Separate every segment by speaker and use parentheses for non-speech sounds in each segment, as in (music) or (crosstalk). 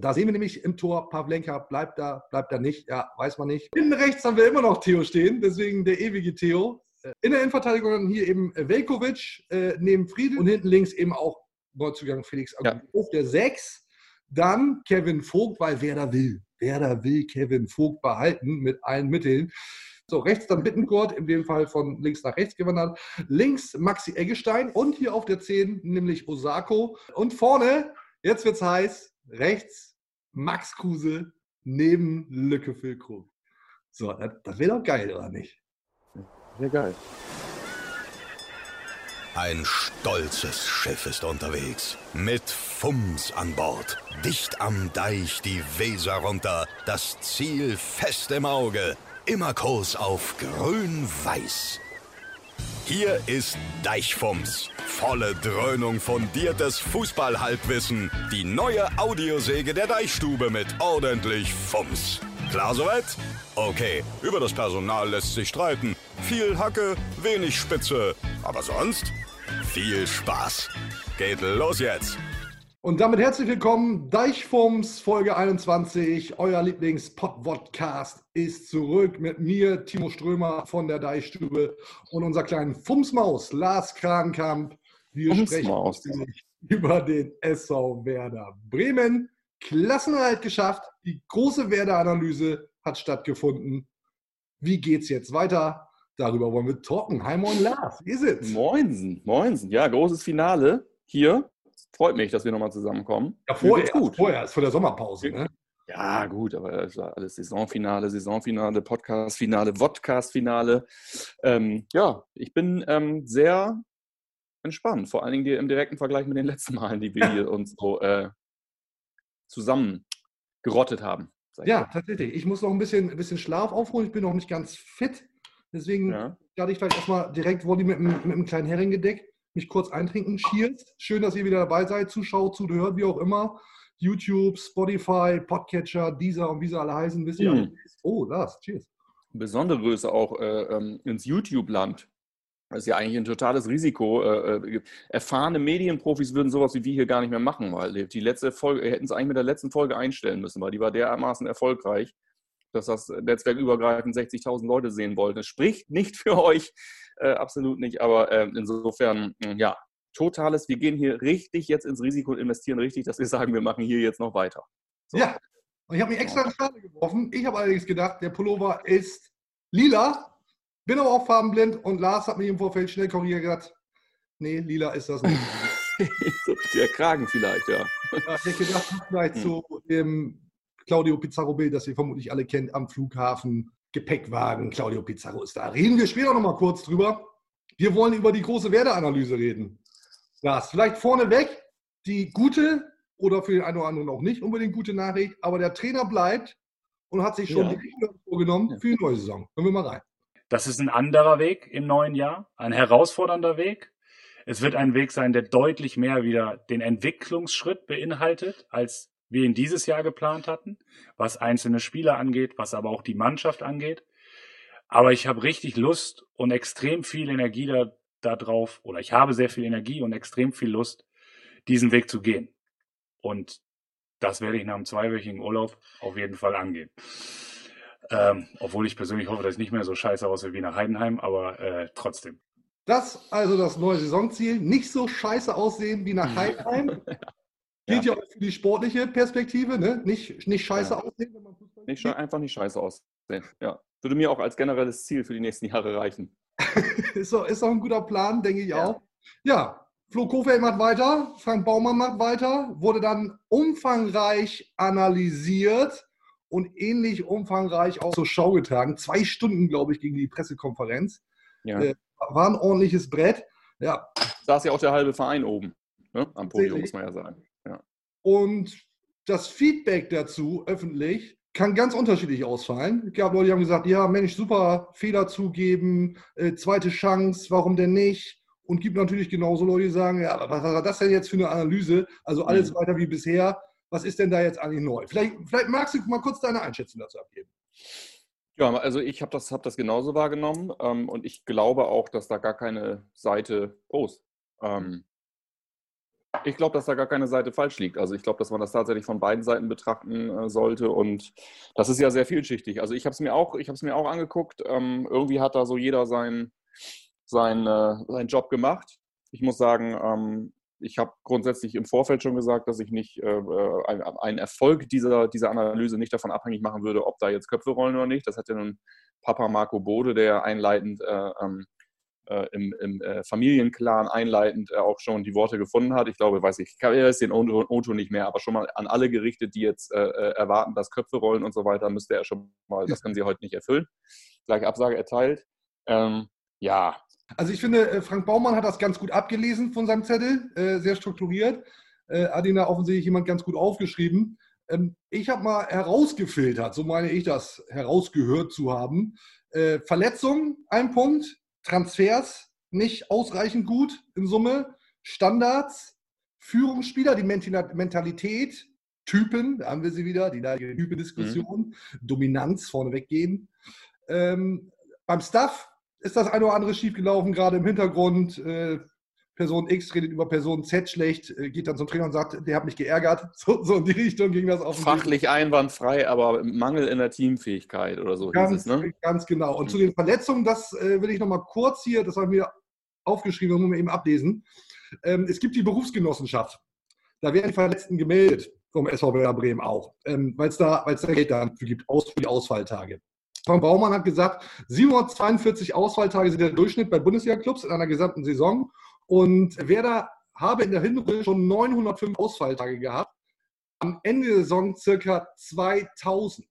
Speaker 1: Da sehen wir nämlich im Tor, Pavlenka bleibt da, bleibt da nicht, ja, weiß man nicht. Hinten rechts haben wir immer noch Theo stehen, deswegen der ewige Theo. In der Innenverteidigung dann hier eben Velkovic äh, neben Friedel und hinten links eben auch Neuzugang Felix Aguilar ja. der 6. Dann Kevin Vogt, weil wer da will. wer da will Kevin Vogt behalten mit allen Mitteln. So, rechts dann Bittenkurt, in dem Fall von links nach rechts gewandert. Links Maxi Eggestein und hier auf der 10 nämlich Osako. Und vorne, jetzt wird's heiß, rechts Max Kruse neben Lücke Füllkrug. So, das, das wäre doch geil, oder nicht?
Speaker 2: Wäre geil.
Speaker 3: Ein stolzes Schiff ist unterwegs. Mit Fums an Bord. Dicht am Deich die Weser runter. Das Ziel fest im Auge. Immer Kurs auf grün-weiß. Hier ist Deichfums. Volle Dröhnung fundiertes Fußballhalbwissen. Die neue Audiosäge der Deichstube mit ordentlich Fums. Klar soweit? Okay, über das Personal lässt sich streiten. Viel Hacke, wenig Spitze. Aber sonst viel Spaß. Geht los jetzt.
Speaker 1: Und damit herzlich willkommen, Deichfums Folge 21. Euer Lieblings-Pod-Podcast ist zurück mit mir, Timo Strömer von der Deichstube und unser kleinen Fumsmaus, Lars Krankamp. Wir Fumsmaus. sprechen über den SV Werder Bremen. Klassenerhalt geschafft. Die große Werder-Analyse hat stattgefunden. Wie geht's jetzt weiter? Darüber wollen wir talken. Hi, moin Lars,
Speaker 2: wie ist es? Moinsen, moinsen. Ja, großes Finale hier freut mich, dass wir nochmal zusammenkommen.
Speaker 1: Ja, vorher, gut. vorher ist vor der Sommerpause, ne?
Speaker 2: Ja, gut, aber alles Saisonfinale, Saisonfinale, Podcastfinale, Vodcastfinale. Ähm, ja, ich bin ähm, sehr entspannt, vor allen Dingen im direkten Vergleich mit den letzten Malen, die wir hier (laughs) uns so äh, zusammen gerottet haben.
Speaker 1: Ja, tatsächlich. Ich muss noch ein bisschen, ein bisschen Schlaf aufholen. Ich bin noch nicht ganz fit. Deswegen ja. hatte ich vielleicht erstmal direkt mit, mit, mit einem kleinen Hering gedeckt mich kurz eintrinken. Cheers. Schön, dass ihr wieder dabei seid. Zuschaut, zuhört, wie auch immer. YouTube, Spotify, Podcatcher, Deezer und wie sie alle heißen. Wisst ihr mhm. Oh, das. Cheers.
Speaker 2: Besondere Größe auch äh, ähm, ins YouTube-Land. Das ist ja eigentlich ein totales Risiko. Äh, äh, erfahrene Medienprofis würden sowas wie wir hier gar nicht mehr machen, weil die letzte Folge, hätten es eigentlich mit der letzten Folge einstellen müssen, weil die war dermaßen erfolgreich, dass das Netzwerk übergreifend 60.000 Leute sehen wollte. Das spricht nicht für euch, äh, absolut nicht. Aber äh, insofern, hm, ja, totales, wir gehen hier richtig jetzt ins Risiko und investieren richtig, dass wir sagen, wir machen hier jetzt noch weiter.
Speaker 1: So. Ja, und ich habe mich extra in Schale geworfen. Ich habe allerdings gedacht, der Pullover ist lila, bin aber auch farbenblind und Lars hat mich im Vorfeld schnell korrigiert. Nee, lila ist das nicht. (laughs)
Speaker 2: der Kragen vielleicht, ja.
Speaker 1: ja ich hätte gedacht, vielleicht hm. so dem Claudio Pizarro-Bild, das ihr vermutlich alle kennt, am Flughafen Gepäckwagen. Claudio Pizarro ist da. Reden wir später noch mal kurz drüber. Wir wollen über die große Werteanalyse reden. Das vielleicht vorneweg die gute oder für den einen oder anderen auch nicht unbedingt gute Nachricht, aber der Trainer bleibt und hat sich schon ja. die Richtung vorgenommen ja. für die neue Saison. Hören wir mal rein.
Speaker 4: Das ist ein anderer Weg im neuen Jahr, ein herausfordernder Weg. Es wird ein Weg sein, der deutlich mehr wieder den Entwicklungsschritt beinhaltet als wir ihn dieses Jahr geplant hatten, was einzelne Spieler angeht, was aber auch die Mannschaft angeht. Aber ich habe richtig Lust und extrem viel Energie da, da drauf, oder ich habe sehr viel Energie und extrem viel Lust, diesen Weg zu gehen. Und das werde ich nach einem zweiwöchigen Urlaub auf jeden Fall angehen. Ähm, obwohl ich persönlich hoffe, dass ich nicht mehr so scheiße aussehe wie nach Heidenheim, aber äh, trotzdem.
Speaker 1: Das also das neue Saisonziel. Nicht so scheiße aussehen wie nach (laughs) Heidenheim. Gilt ja. ja auch für die sportliche Perspektive, ne? Nicht, nicht scheiße ja. aussehen, wenn
Speaker 2: man Fußball nicht, Einfach nicht scheiße aussehen. Ja. Würde mir auch als generelles Ziel für die nächsten Jahre reichen. (laughs)
Speaker 1: ist, doch, ist doch ein guter Plan, denke ich ja. auch. Ja, Flo Kofeld macht weiter, Frank Baumann macht weiter, wurde dann umfangreich analysiert und ähnlich umfangreich auch zur Schau getragen. Zwei Stunden, glaube ich, gegen die Pressekonferenz. Ja. Äh, war ein ordentliches Brett. Ja.
Speaker 2: Da ist ja auch der halbe Verein oben ne? am Podium, muss man ja sagen.
Speaker 1: Und das Feedback dazu öffentlich kann ganz unterschiedlich ausfallen. Es gab Leute, die haben gesagt, ja, Mensch, super, Fehler zugeben, äh, zweite Chance, warum denn nicht? Und gibt natürlich genauso Leute, die sagen, ja, was war das denn jetzt für eine Analyse? Also alles mhm. weiter wie bisher. Was ist denn da jetzt eigentlich neu? Vielleicht, vielleicht magst du mal kurz deine Einschätzung dazu abgeben.
Speaker 2: Ja, also ich habe das, hab das genauso wahrgenommen ähm, und ich glaube auch, dass da gar keine Seite, Prost, ähm, Ich glaube, dass da gar keine Seite falsch liegt. Also ich glaube, dass man das tatsächlich von beiden Seiten betrachten äh, sollte. Und das ist ja sehr vielschichtig. Also ich habe es mir auch, ich habe es mir auch angeguckt. Ähm, irgendwie hat da so jeder seinen sein, äh, seinen Job gemacht. Ich muss sagen, ähm, ich habe grundsätzlich im Vorfeld schon gesagt, dass ich nicht äh, äh einen Erfolg dieser, dieser Analyse nicht davon abhängig machen würde, ob da jetzt Köpfe rollen oder nicht. Das hat ja nun Papa Marco Bode, der einleitend äh, ähm, äh, im, im äh, Familienclan einleitend äh, auch schon die Worte gefunden hat. Ich glaube, weiß ich, ich weiß den Otto nicht mehr, aber schon mal an alle gerichtet, die jetzt äh, äh, erwarten, dass Köpfe rollen und so weiter, müsste er schon mal, das können sie heute nicht erfüllen. Gleich Absage erteilt. Ähm, ja.
Speaker 1: Also ich finde, äh, Frank Baumann hat das ganz gut abgelesen von seinem Zettel, sehr strukturiert. Adina offensichtlich jemand ganz gut aufgeschrieben. Ähm, ich habe mal herausgefiltert, so meine ich das, herausgehört zu haben. Verletzung, ein Punkt. Transfers nicht ausreichend gut in Summe, Standards, Führungsspieler, die Mentalität, Typen, da haben wir sie wieder, die Typendiskussion, mhm. Dominanz vorneweg gehen. Ähm, beim Staff ist das eine oder andere schiefgelaufen, gerade im Hintergrund. Äh, Person X redet über Person Z schlecht, äh, geht dann zum Trainer und sagt, der hat mich geärgert. (laughs) So, so in die Richtung ging das auch.
Speaker 2: Fachlich einwandfrei, aber Mangel in der Teamfähigkeit oder so
Speaker 1: ganz, es, ne? Ganz genau. Und mhm. zu den Verletzungen, das äh, will ich nochmal kurz hier, das habe ich mir aufgeschrieben, das muss man eben ablesen. Ähm, es gibt die Berufsgenossenschaft. Da werden Verletzten gemeldet, vom SVW Bremen auch, ähm, weil es da, da Geld dafür gibt, aus, für die Ausfalltage. Frank Baumann hat gesagt, 742 Ausfalltage sind der Durchschnitt bei Bundesliga-Clubs in einer gesamten Saison. Und Werder habe in der Hinrunde schon 905 Ausfalltage gehabt. Am Ende der Saison circa 2000.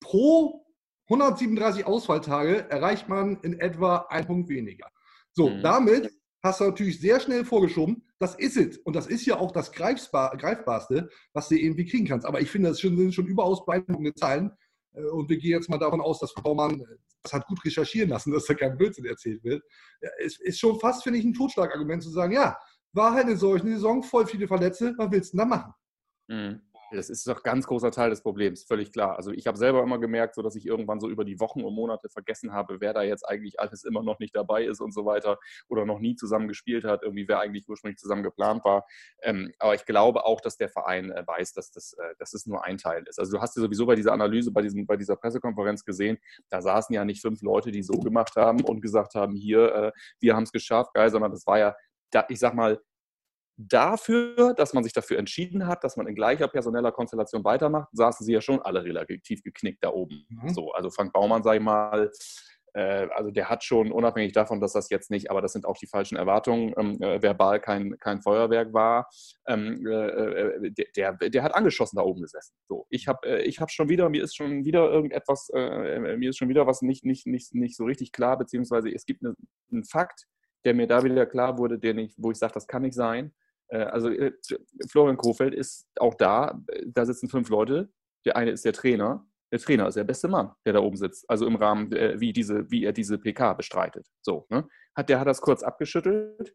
Speaker 1: Pro 137 Ausfalltage erreicht man in etwa ein Punkt weniger. So, mhm. damit hast du natürlich sehr schnell vorgeschoben, das ist es. Und das ist ja auch das Greifbar, Greifbarste, was du irgendwie kriegen kannst. Aber ich finde, das sind schon überaus beeindruckende Zahlen. Äh, und wir gehen jetzt mal davon aus, dass Baumann äh, das hat gut recherchieren lassen, (laughs) dass da kein Blödsinn erzählt wird. Es ist schon fast, finde ich, ein Totschlagargument zu sagen, ja, war halt eine solche Saison, voll viele Verletzte, was willst du denn da machen?
Speaker 2: Mhm. Das ist doch ganz großer Teil des Problems, völlig klar. Also ich habe selber immer gemerkt, so dass ich irgendwann so über die Wochen und Monate vergessen habe, wer da jetzt eigentlich alles immer noch nicht dabei ist und so weiter oder noch nie zusammen gespielt hat, irgendwie wer eigentlich ursprünglich zusammen geplant war. Ähm, aber ich glaube auch, dass der Verein äh, weiß, dass das, äh, dass es nur ein Teil ist. Also du hast ja sowieso bei dieser Analyse, bei, diesem, bei dieser Pressekonferenz gesehen, da saßen ja nicht fünf Leute, die so gemacht haben und gesagt haben, hier, äh, wir haben es geschafft, geil, sondern das war ja, da, ich sag mal, dafür, dass man sich dafür entschieden hat, dass man in gleicher personeller Konstellation weitermacht, saßen sie ja schon alle relativ geknickt da oben. Mhm. So, also Frank Baumann, sag ich mal, äh, also der hat schon, unabhängig davon, dass das jetzt nicht, aber das sind auch die falschen Erwartungen, ähm, äh, verbal kein, kein Feuerwerk war, ähm, äh, äh der, der hat angeschossen da oben gesessen. So, ich habe äh, ich hab schon wieder, mir ist schon wieder irgendetwas, äh, mir ist schon wieder was nicht, nicht, nicht, nicht so richtig klar, beziehungsweise es gibt eine, einen Fakt, der mir da wieder klar wurde, den ich, wo ich sage, das kann nicht sein. Äh, also äh, Florian Kofeld ist auch da. Da sitzen fünf Leute. Der eine ist der Trainer. Der Trainer ist der beste Mann, der da oben sitzt. Also im Rahmen, äh, wie, diese, wie er diese PK bestreitet. So, ne? hat, der hat das kurz abgeschüttelt.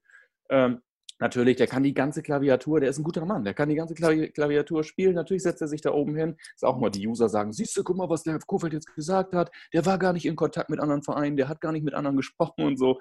Speaker 2: Ähm, natürlich, der kann die ganze Klaviatur, der ist ein guter Mann, der kann die ganze Klaviatur spielen. Natürlich setzt er sich da oben hin. Ist auch mal die User sagen: Siehst du, guck mal, was der Kofeld jetzt gesagt hat. Der war gar nicht in Kontakt mit anderen Vereinen, der hat gar nicht mit anderen gesprochen und so.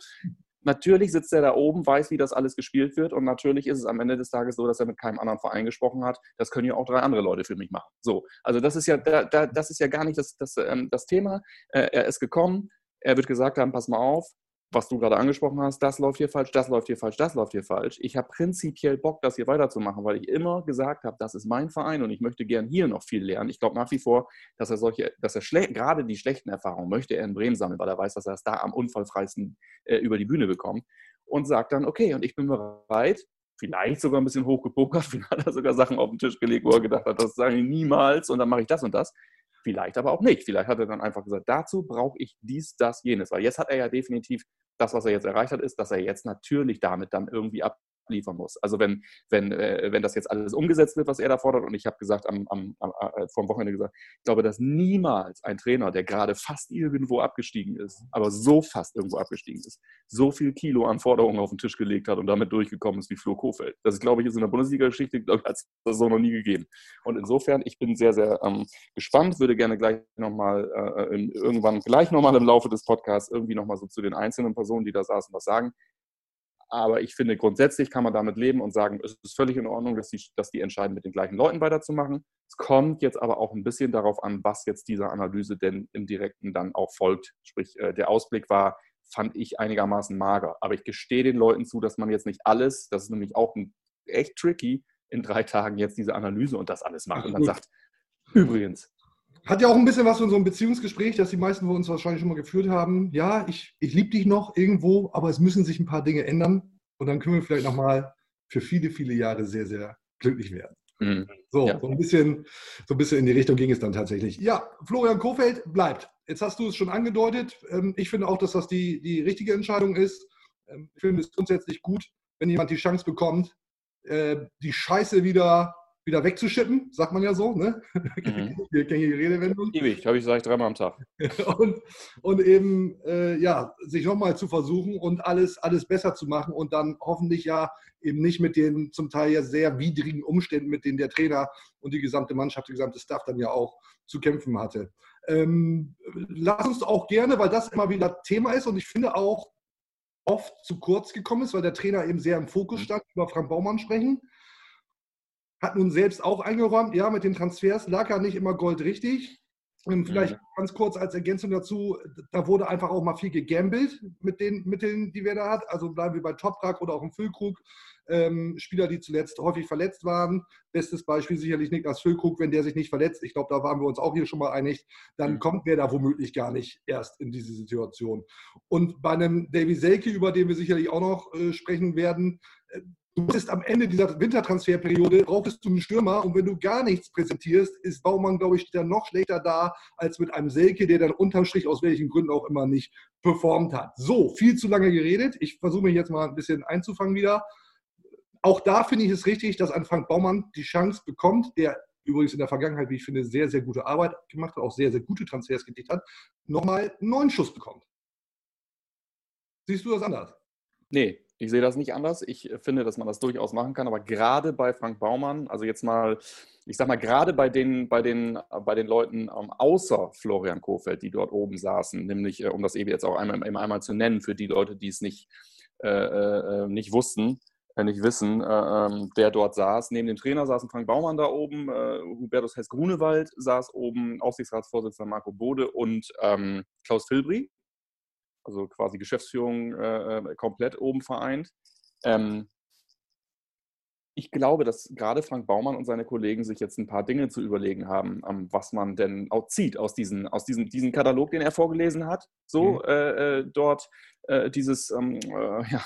Speaker 2: Natürlich sitzt er da oben, weiß, wie das alles gespielt wird und natürlich ist es am Ende des Tages so, dass er mit keinem anderen Verein gesprochen hat. Das können ja auch drei andere Leute für mich machen. So, also das ist ja, da, da, das ist ja gar nicht das, das, ähm, das Thema. Äh, er ist gekommen, er wird gesagt haben, pass mal auf, was du gerade angesprochen hast, das läuft hier falsch, das läuft hier falsch, das läuft hier falsch. Ich habe prinzipiell Bock, das hier weiterzumachen, weil ich immer gesagt habe, das ist mein Verein und ich möchte gern hier noch viel lernen. Ich glaube nach wie vor, dass er solche, dass er gerade die schlechten Erfahrungen möchte er in Bremen sammeln, weil er weiß, dass er es da am unfallfreisten äh, über die Bühne bekommt und sagt dann, okay, und ich bin bereit, vielleicht sogar ein bisschen hochgepokert, (laughs) vielleicht hat er sogar Sachen auf den Tisch gelegt, wo er gedacht hat, das sage ich niemals und dann mache ich das und das. Vielleicht aber auch nicht. Vielleicht hat er dann einfach gesagt, dazu brauche ich dies, das, jenes. Weil jetzt hat er ja definitiv das, was er jetzt erreicht hat, ist, dass er jetzt natürlich damit dann irgendwie ab, liefern muss. Also wenn, wenn, äh, wenn das jetzt alles umgesetzt wird, was er da fordert, und ich habe gesagt, am, am, am, äh, vom Wochenende gesagt, ich glaube, dass niemals ein Trainer, der gerade fast irgendwo abgestiegen ist, aber so fast irgendwo abgestiegen ist, so viel Kilo an Forderungen auf den Tisch gelegt hat und damit durchgekommen ist wie Flo Kofeld. Das glaube ich, ist in der Bundesliga-Geschichte, glaube ich, hat es das so noch nie gegeben. Und insofern, ich bin sehr, sehr ähm, gespannt, würde gerne gleich nochmal äh, irgendwann gleich nochmal im Laufe des Podcasts irgendwie nochmal so zu den einzelnen Personen, die da saßen, was sagen aber ich finde, grundsätzlich kann man damit leben und sagen, es ist völlig in Ordnung, dass die, dass die entscheiden, mit den gleichen Leuten weiterzumachen. Es kommt jetzt aber auch ein bisschen darauf an, was jetzt dieser Analyse denn im Direkten dann auch folgt. Sprich, äh, der Ausblick war, fand ich einigermaßen mager. Aber ich gestehe den Leuten zu, dass man jetzt nicht alles, das ist nämlich auch ein, echt tricky, in drei Tagen jetzt diese Analyse und das alles macht und dann sagt, übrigens,
Speaker 1: hat ja auch ein bisschen was von so einem Beziehungsgespräch, das die meisten von uns wahrscheinlich schon mal geführt haben. Ja, ich, ich liebe dich noch irgendwo, aber es müssen sich ein paar Dinge ändern. Und dann können wir vielleicht nochmal für viele, viele Jahre sehr, sehr glücklich werden. Mhm. So, ja. so, ein bisschen, so ein bisschen in die Richtung ging es dann tatsächlich. Ja, Florian Kofeld bleibt. Jetzt hast du es schon angedeutet. Ähm, ich finde auch, dass das die, die richtige Entscheidung ist. Ähm, ich finde es grundsätzlich gut, wenn jemand die Chance bekommt, äh, die Scheiße wieder wieder wegzuschippen, sagt man ja so, ne? (laughs) Mhm.
Speaker 2: Gängige Redewendung. Ewig, habe ich gesagt, dreimal am Tag. (laughs)
Speaker 1: und, und eben, äh, ja, sich nochmal zu versuchen und alles, alles besser zu machen und dann hoffentlich ja eben nicht mit den zum Teil ja sehr widrigen Umständen, mit denen der Trainer und die gesamte Mannschaft, die gesamte Staff dann ja auch zu kämpfen hatte. Ähm, lass uns auch gerne, weil das immer wieder Thema ist und ich finde auch oft zu kurz gekommen ist, weil der Trainer eben sehr im Fokus mhm. stand, über Frank Baumann sprechen hat nun selbst auch eingeräumt, ja, mit den Transfers lag er nicht immer goldrichtig. Und vielleicht ja. ganz kurz als Ergänzung dazu, da wurde einfach auch mal viel gegambelt mit den Mitteln, die wir da hat. Also bleiben wir bei Toprak oder auch im Füllkrug. Ähm, Spieler, die zuletzt häufig verletzt waren. Bestes Beispiel sicherlich Niklas Füllkrug, wenn der sich nicht verletzt. Ich glaube, da waren wir uns auch hier schon mal einig. Dann mhm. kommt der da womöglich gar nicht erst in diese Situation. Und bei einem Davy Selke, über den wir sicherlich auch noch äh, sprechen werden, äh, Du bist am Ende dieser Wintertransferperiode, brauchst du einen Stürmer und wenn du gar nichts präsentierst, ist Baumann, glaube ich, dann noch schlechter da als mit einem Selke, der dann unterm Strich aus welchen Gründen auch immer nicht performt hat. So, viel zu lange geredet. Ich versuche mich jetzt mal ein bisschen einzufangen wieder. Auch da finde ich es richtig, dass ein Frank Baumann die Chance bekommt, der übrigens in der Vergangenheit, wie ich finde, sehr, sehr gute Arbeit gemacht hat, auch sehr, sehr gute Transfers getätigt hat, nochmal einen neuen Schuss bekommt. Siehst du das anders?
Speaker 2: Nee, ich sehe das nicht anders. Ich äh, finde, dass man das durchaus machen kann, aber gerade bei Frank Baumann, also jetzt mal, ich sag mal, gerade bei den, bei den, äh, bei den Leuten ähm, außer Florian Kofeld, die dort oben saßen, nämlich, äh, um das eben jetzt auch einmal, einmal zu nennen, für die Leute, die es nicht, äh, äh, nicht wussten, äh, nicht wissen, ähm, der dort saß. Neben dem Trainer saßen Frank Baumann da oben, Hubertus Hess-Grunewald saß oben, Aufsichtsratsvorsitzender Marco Bode und ähm, Klaus Filbri, also quasi Geschäftsführung äh, äh, komplett oben vereint. Ähm, ich glaube, dass gerade Frank Baumann und seine Kollegen sich jetzt ein paar Dinge zu überlegen haben, ähm, was man denn auch zieht aus, diesen, aus diesem, diesem Katalog, den er vorgelesen hat. So mhm. äh, äh dort äh, dieses, ähm, äh, (laughs) ja,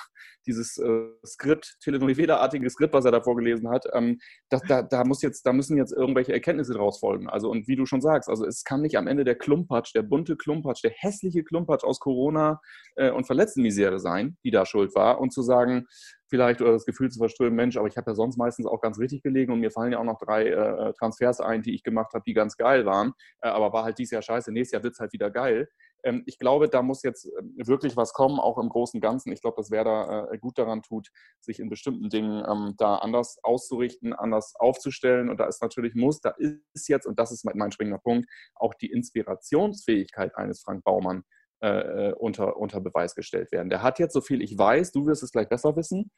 Speaker 2: dieses äh, Skript, Telenovela-artige Skript, was er da vorgelesen hat, ähm, das, da, da, muss jetzt, da müssen jetzt irgendwelche Erkenntnisse draus folgen. Also, und wie du schon sagst, also es kann nicht am Ende der Klumpatsch, der bunte Klumpatsch, der hässliche Klumpatsch aus Corona äh, und Verletztenmisere sein, die da schuld war, und zu sagen, vielleicht oder das Gefühl zu verströmen, Mensch, aber ich habe ja sonst meistens auch ganz richtig gelegen und mir fallen ja auch noch drei äh, Transfers ein, die ich gemacht habe, die ganz geil waren, äh, aber war halt dieses Jahr scheiße, nächstes Jahr wird es halt wieder geil. Ähm, ich glaube, da muss jetzt äh, wirklich was kommen, auch im Großen und Ganzen. Ich glaube, dass wer da äh, gut daran tut, sich in bestimmten Dingen ähm, da anders auszurichten, anders aufzustellen. Und da ist natürlich muss, da ist jetzt, und das ist mein springender Punkt, auch die Inspirationsfähigkeit eines Frank Baumann äh, unter, unter Beweis gestellt werden. Der hat jetzt, so viel ich weiß, du wirst es gleich besser wissen,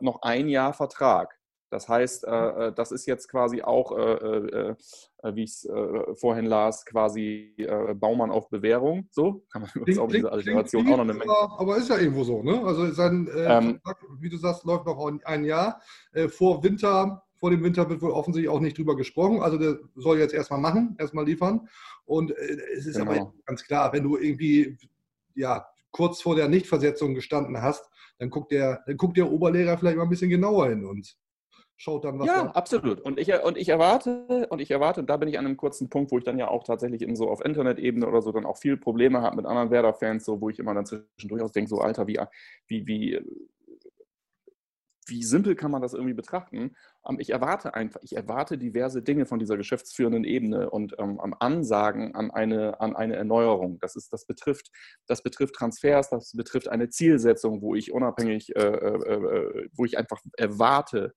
Speaker 2: noch ein Jahr Vertrag. Das heißt, äh, äh, das ist jetzt quasi auch, äh, äh, äh wie ich es vorhin las, quasi Baumann auf Bewährung. So kann man
Speaker 1: übrigens auch diese Alliteration auch noch eine Menge. Aber ist ja irgendwo so, ne? Also sein ähm, wie du sagst, läuft noch ein Jahr. vor Winter, vor dem Winter wird wohl offensichtlich auch nicht drüber gesprochen. Also der soll jetzt erstmal machen, erstmal liefern. Und es ist genau. aber ganz klar, wenn du irgendwie ja, kurz vor der Nichtversetzung gestanden hast, dann guckt der, dann guckt der Oberlehrer vielleicht mal ein bisschen genauer hin und schaut dann,
Speaker 2: was Ja, da absolut. Und ich, und ich erwarte, und ich erwarte, und da bin ich an einem kurzen Punkt, wo ich dann ja auch tatsächlich in so auf Internet-Ebene oder so dann auch viel Probleme habe mit anderen Werder-Fans, so wo ich immer dann zwischendurch auch denke, so Alter, wie, wie, wie, wie simpel kann man das irgendwie betrachten? Ähm, ich erwarte einfach, ich erwarte diverse Dinge von dieser geschäftsführenden Ebene und ähm, Ansagen an eine, an eine Erneuerung. Das, ist, das, betrifft, das betrifft Transfers, das betrifft eine Zielsetzung, wo ich unabhängig, äh, äh, äh wo ich einfach erwarte,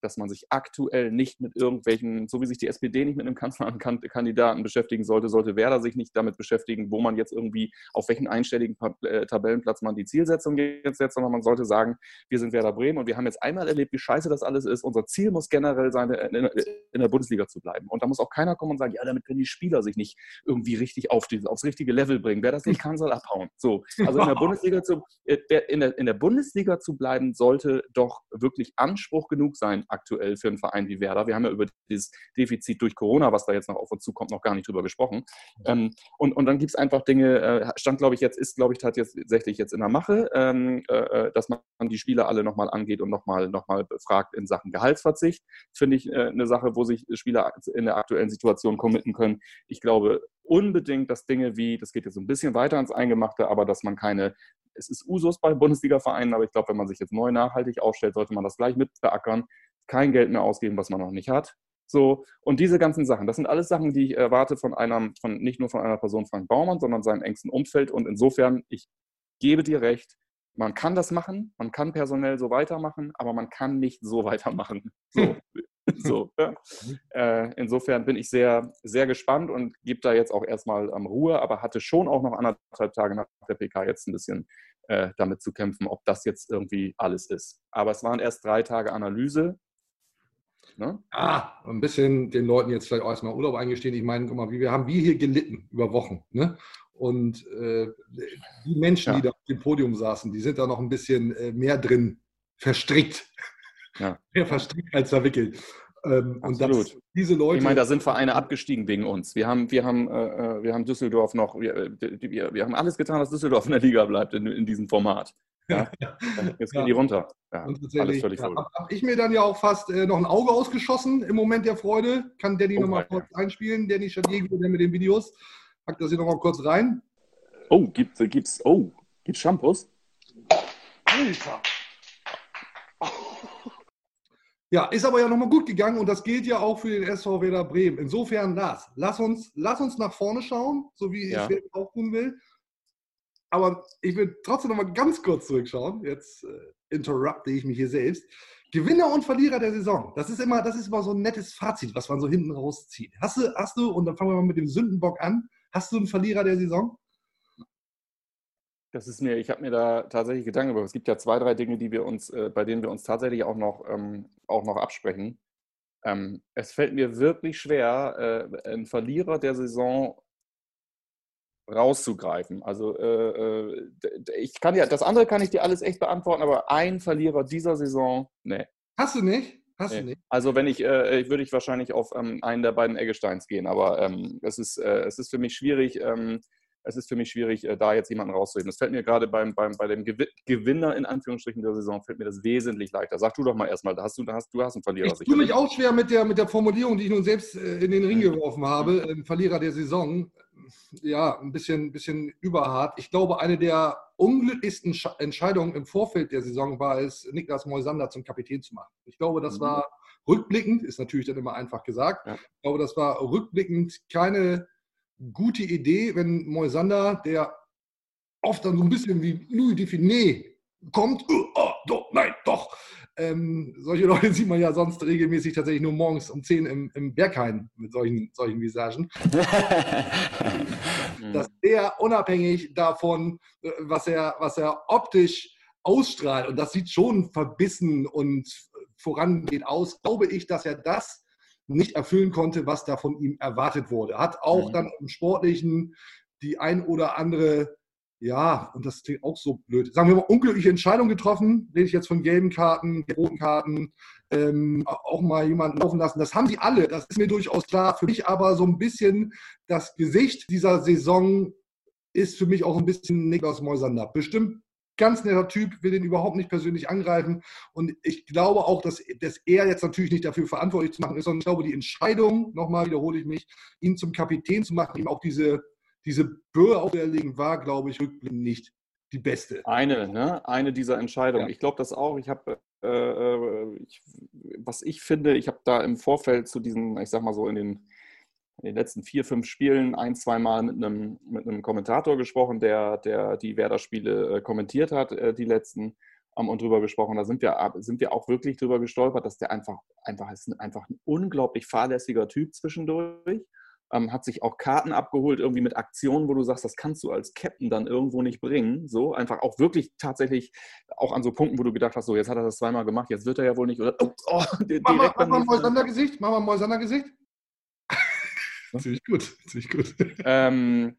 Speaker 2: dass man sich aktuell nicht mit irgendwelchen, so wie sich die SPD nicht mit einem Kanzlerkandidaten beschäftigen sollte, sollte Werder sich nicht damit beschäftigen, wo man jetzt irgendwie, auf welchen einstelligen äh, Tabellenplatz man die Zielsetzung jetzt setzt, sondern man sollte sagen, wir sind Werder Bremen und wir haben jetzt einmal erlebt, wie scheiße das alles ist. Unser Ziel muss generell sein, in der Bundesliga zu bleiben. Und da muss auch keiner kommen und sagen, ja, damit können die Spieler sich nicht irgendwie richtig auf die, aufs richtige Level bringen. Wer das nicht kann, soll abhauen. So, also in der Bundesliga zu, äh, in der, in der Bundesliga zu bleiben, sollte doch wirklich Anspruch genug sein, aktuell für einen Verein wie Werder. Wir haben ja über dieses Defizit durch Corona, was da jetzt noch auf uns zukommt, noch gar nicht drüber gesprochen. Ähm, und, und dann gibt es einfach Dinge, äh, stand glaube ich jetzt, ist glaube ich tatsächlich jetzt in der Mache, ähm, äh, äh dass man die Spieler alle nochmal angeht und nochmal noch mal befragt in Sachen Gehaltsverzicht. Finde ich äh, eine Sache, wo sich Spieler in der aktuellen Situation committen können. Ich glaube unbedingt, dass Dinge wie, das geht jetzt ein bisschen weiter ins Eingemachte, aber dass man keine es ist Usus bei Bundesliga-Vereinen, aber ich glaube, wenn man sich jetzt neu nachhaltig aufstellt, sollte man das gleich mit beackern kein Geld mehr ausgeben, was man noch nicht hat. So, und diese ganzen Sachen, das sind alles Sachen, die ich erwarte von einem, von nicht nur von einer Person Frank Baumann, sondern seinem engsten Umfeld. Und insofern, ich gebe dir recht, man kann das machen, man kann personell so weitermachen, aber man kann nicht so (laughs) weitermachen. So, so ja. äh, insofern bin ich sehr, sehr gespannt und gebe da jetzt auch erstmal ähm, Ruhe, aber hatte schon auch noch anderthalb Tage nach der PK jetzt ein bisschen äh, damit zu kämpfen, ob das jetzt irgendwie alles ist. Aber es waren erst drei Tage Analyse
Speaker 1: Ne? Ah, ein bisschen den Leuten jetzt vielleicht auch erstmal Urlaub eingestehen. Ich meine, guck mal, wir haben wir hier gelitten über Wochen. Ne? Und äh, die Menschen, ja. die da auf dem Podium saßen, die sind da noch ein bisschen äh, mehr drin verstrickt. Ja. (laughs) mehr verstrickt als verwickelt.
Speaker 2: Ähm, und das, diese Leute. Ich meine, da sind Vereine abgestiegen wegen uns. Wir haben, wir haben, äh, äh wir haben Düsseldorf noch, wir, wir, wir, haben alles getan, dass Düsseldorf in der Liga bleibt in, in diesem Format. Ja? (laughs) Jetzt gehen die runter.
Speaker 1: Ja, alles völlig ja, Habe hab ich mir dann ja auch fast äh, noch ein Auge ausgeschossen im Moment der Freude. Kann Danny oh, nochmal kurz einspielen? Danny Schadiego, der mit den Videos. Pack das hier nochmal kurz rein.
Speaker 2: Oh, gibt, gibt's, oh, gibt's Shampoos?
Speaker 1: Alter! Ja, ist aber ja nochmal gut gegangen und das gilt ja auch für den SV Werder Bremen. Insofern, Lars, lass uns, lass uns nach vorne schauen, so wie ja. ich es auch tun will. Aber ich will trotzdem noch mal ganz kurz zurückschauen. Jetzt äh, interrupte ich mich hier selbst. Gewinner und Verlierer der Saison. Das ist immer, das ist immer so ein nettes Fazit, was man so hinten rauszieht. Hast du, hast du, und dann fangen wir mal mit dem Sündenbock an, hast du einen Verlierer der Saison?
Speaker 2: Das ist mir, ich habe mir da tatsächlich Gedanken über. Es gibt ja zwei, drei Dinge, die wir uns, äh, bei denen wir uns tatsächlich auch noch, ähm, auch noch absprechen. Ähm, es fällt mir wirklich schwer, äh, einen Verlierer der Saison rauszugreifen. Also äh, äh ich kann ja, das andere kann ich dir alles echt beantworten, aber ein Verlierer dieser Saison, ne.
Speaker 1: Hast du nicht? Hast
Speaker 2: nee. du nicht? Also wenn ich, äh, würde ich wahrscheinlich auf ähm, einen der beiden Eggesteins gehen, aber ähm, es, ist, äh, es ist für mich schwierig, ähm, es ist für mich schwierig, äh, da jetzt jemanden rauszuheben. Das fällt mir gerade beim, beim, bei dem Gewinner in Anführungsstrichen der Saison, fällt mir das wesentlich leichter. Sag du doch mal erstmal, hast du, hast, du hast einen Verlierer.
Speaker 1: Ich tue mich auch schwer mit der, mit der Formulierung, die ich nun selbst äh, in den Ring geworfen habe, äh, Verlierer der Saison. Ja, ein bisschen, bisschen überhart. Ich glaube, eine der unglücklichsten Entscheidungen im Vorfeld der Saison war es, Niklas Moisander zum Kapitän zu machen. Ich glaube, das mhm. war rückblickend, ist natürlich dann immer einfach gesagt, ja. ich glaube, das war rückblickend keine gute Idee, wenn Moisander, der oft dann so ein bisschen wie Louis Define kommt, oh, oh, doch, nein, doch. Ähm, solche Leute (laughs) sieht man ja sonst regelmäßig tatsächlich nur morgens um 10 im, im Berghain mit solchen, solchen Visagen. (laughs) Dass der unabhängig davon, äh, was er, was er optisch ausstrahlt, und das sieht schon verbissen und vorangeht aus, glaube ich, dass er das nicht erfüllen konnte, was da von ihm erwartet wurde. Hat auch mhm. dann im Sportlichen die ein oder andere, ja, und das klingt auch so blöd, sagen wir mal, unglückliche Entscheidung getroffen. Rede ich jetzt von gelben Karten, roten Karten, ähm, auch mal jemanden laufen lassen. Das haben sie alle, das ist mir durchaus klar. Für mich aber so ein bisschen das Gesicht dieser Saison ist für mich auch ein bisschen Niklas Moisander. Bestimmt ganz netter Typ, will den überhaupt nicht persönlich angreifen. Und ich glaube auch, dass, dass er jetzt natürlich nicht dafür verantwortlich zu machen ist, sondern ich glaube, die Entscheidung, nochmal wiederhole ich mich, ihn zum Kapitän zu machen, ihm auch diese, diese Böe auferlegen, war, glaube ich, rückblickend nicht die beste.
Speaker 2: Eine, ne? Eine dieser Entscheidungen. Ja. Ich glaube das auch. Ich habe, äh, äh, ich, was ich finde, ich habe da im Vorfeld zu diesen, ich sag mal so in den in den letzten vier, fünf Spielen ein, zwei Mal mit einem, mit einem Kommentator gesprochen, der, der die Werder-Spiele äh, kommentiert hat, äh, die letzten. ähm, und drüber gesprochen. Da sind wir, sind wir auch wirklich drüber gestolpert, dass der einfach, einfach ist ein, einfach ein unglaublich fahrlässiger Typ zwischendurch. Ähm, hat sich auch Karten abgeholt, irgendwie mit Aktionen, wo du sagst, das kannst du als Captain dann irgendwo nicht bringen. So, einfach auch wirklich tatsächlich auch an so Punkten, wo du gedacht hast, so, jetzt hat er das zweimal gemacht, jetzt wird er ja wohl nicht. Oder, oh, oh, (laughs) direkt
Speaker 1: mach mal, mach mal Moisander-Gesicht, mach mal Moisander-Gesicht. ziemlich gut, ziemlich gut.
Speaker 2: Ähm,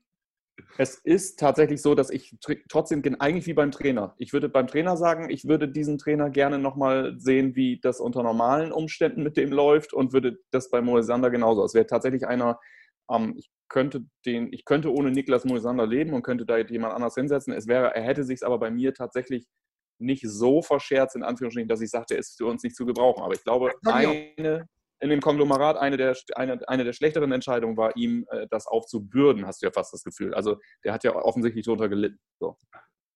Speaker 2: es ist tatsächlich so, dass ich trotzdem eigentlich wie beim Trainer. Ich würde beim Trainer sagen, ich würde diesen Trainer gerne nochmal sehen, wie das unter normalen Umständen mit dem läuft und würde das bei Moisander genauso. Es wäre tatsächlich einer, ähm, ich könnte den, ich könnte ohne Niklas Moisander leben und könnte da jemand anders hinsetzen. Es wäre, er hätte sich aber bei mir tatsächlich nicht so verscherzt, in Anführungsstrichen, dass ich sagte, er ist für uns nicht zu gebrauchen. Aber ich glaube, eine, in dem Konglomerat eine der, eine, eine der schlechteren Entscheidungen war, ihm äh, das aufzubürden, hast du ja fast das Gefühl. Also der hat ja offensichtlich darunter gelitten. So.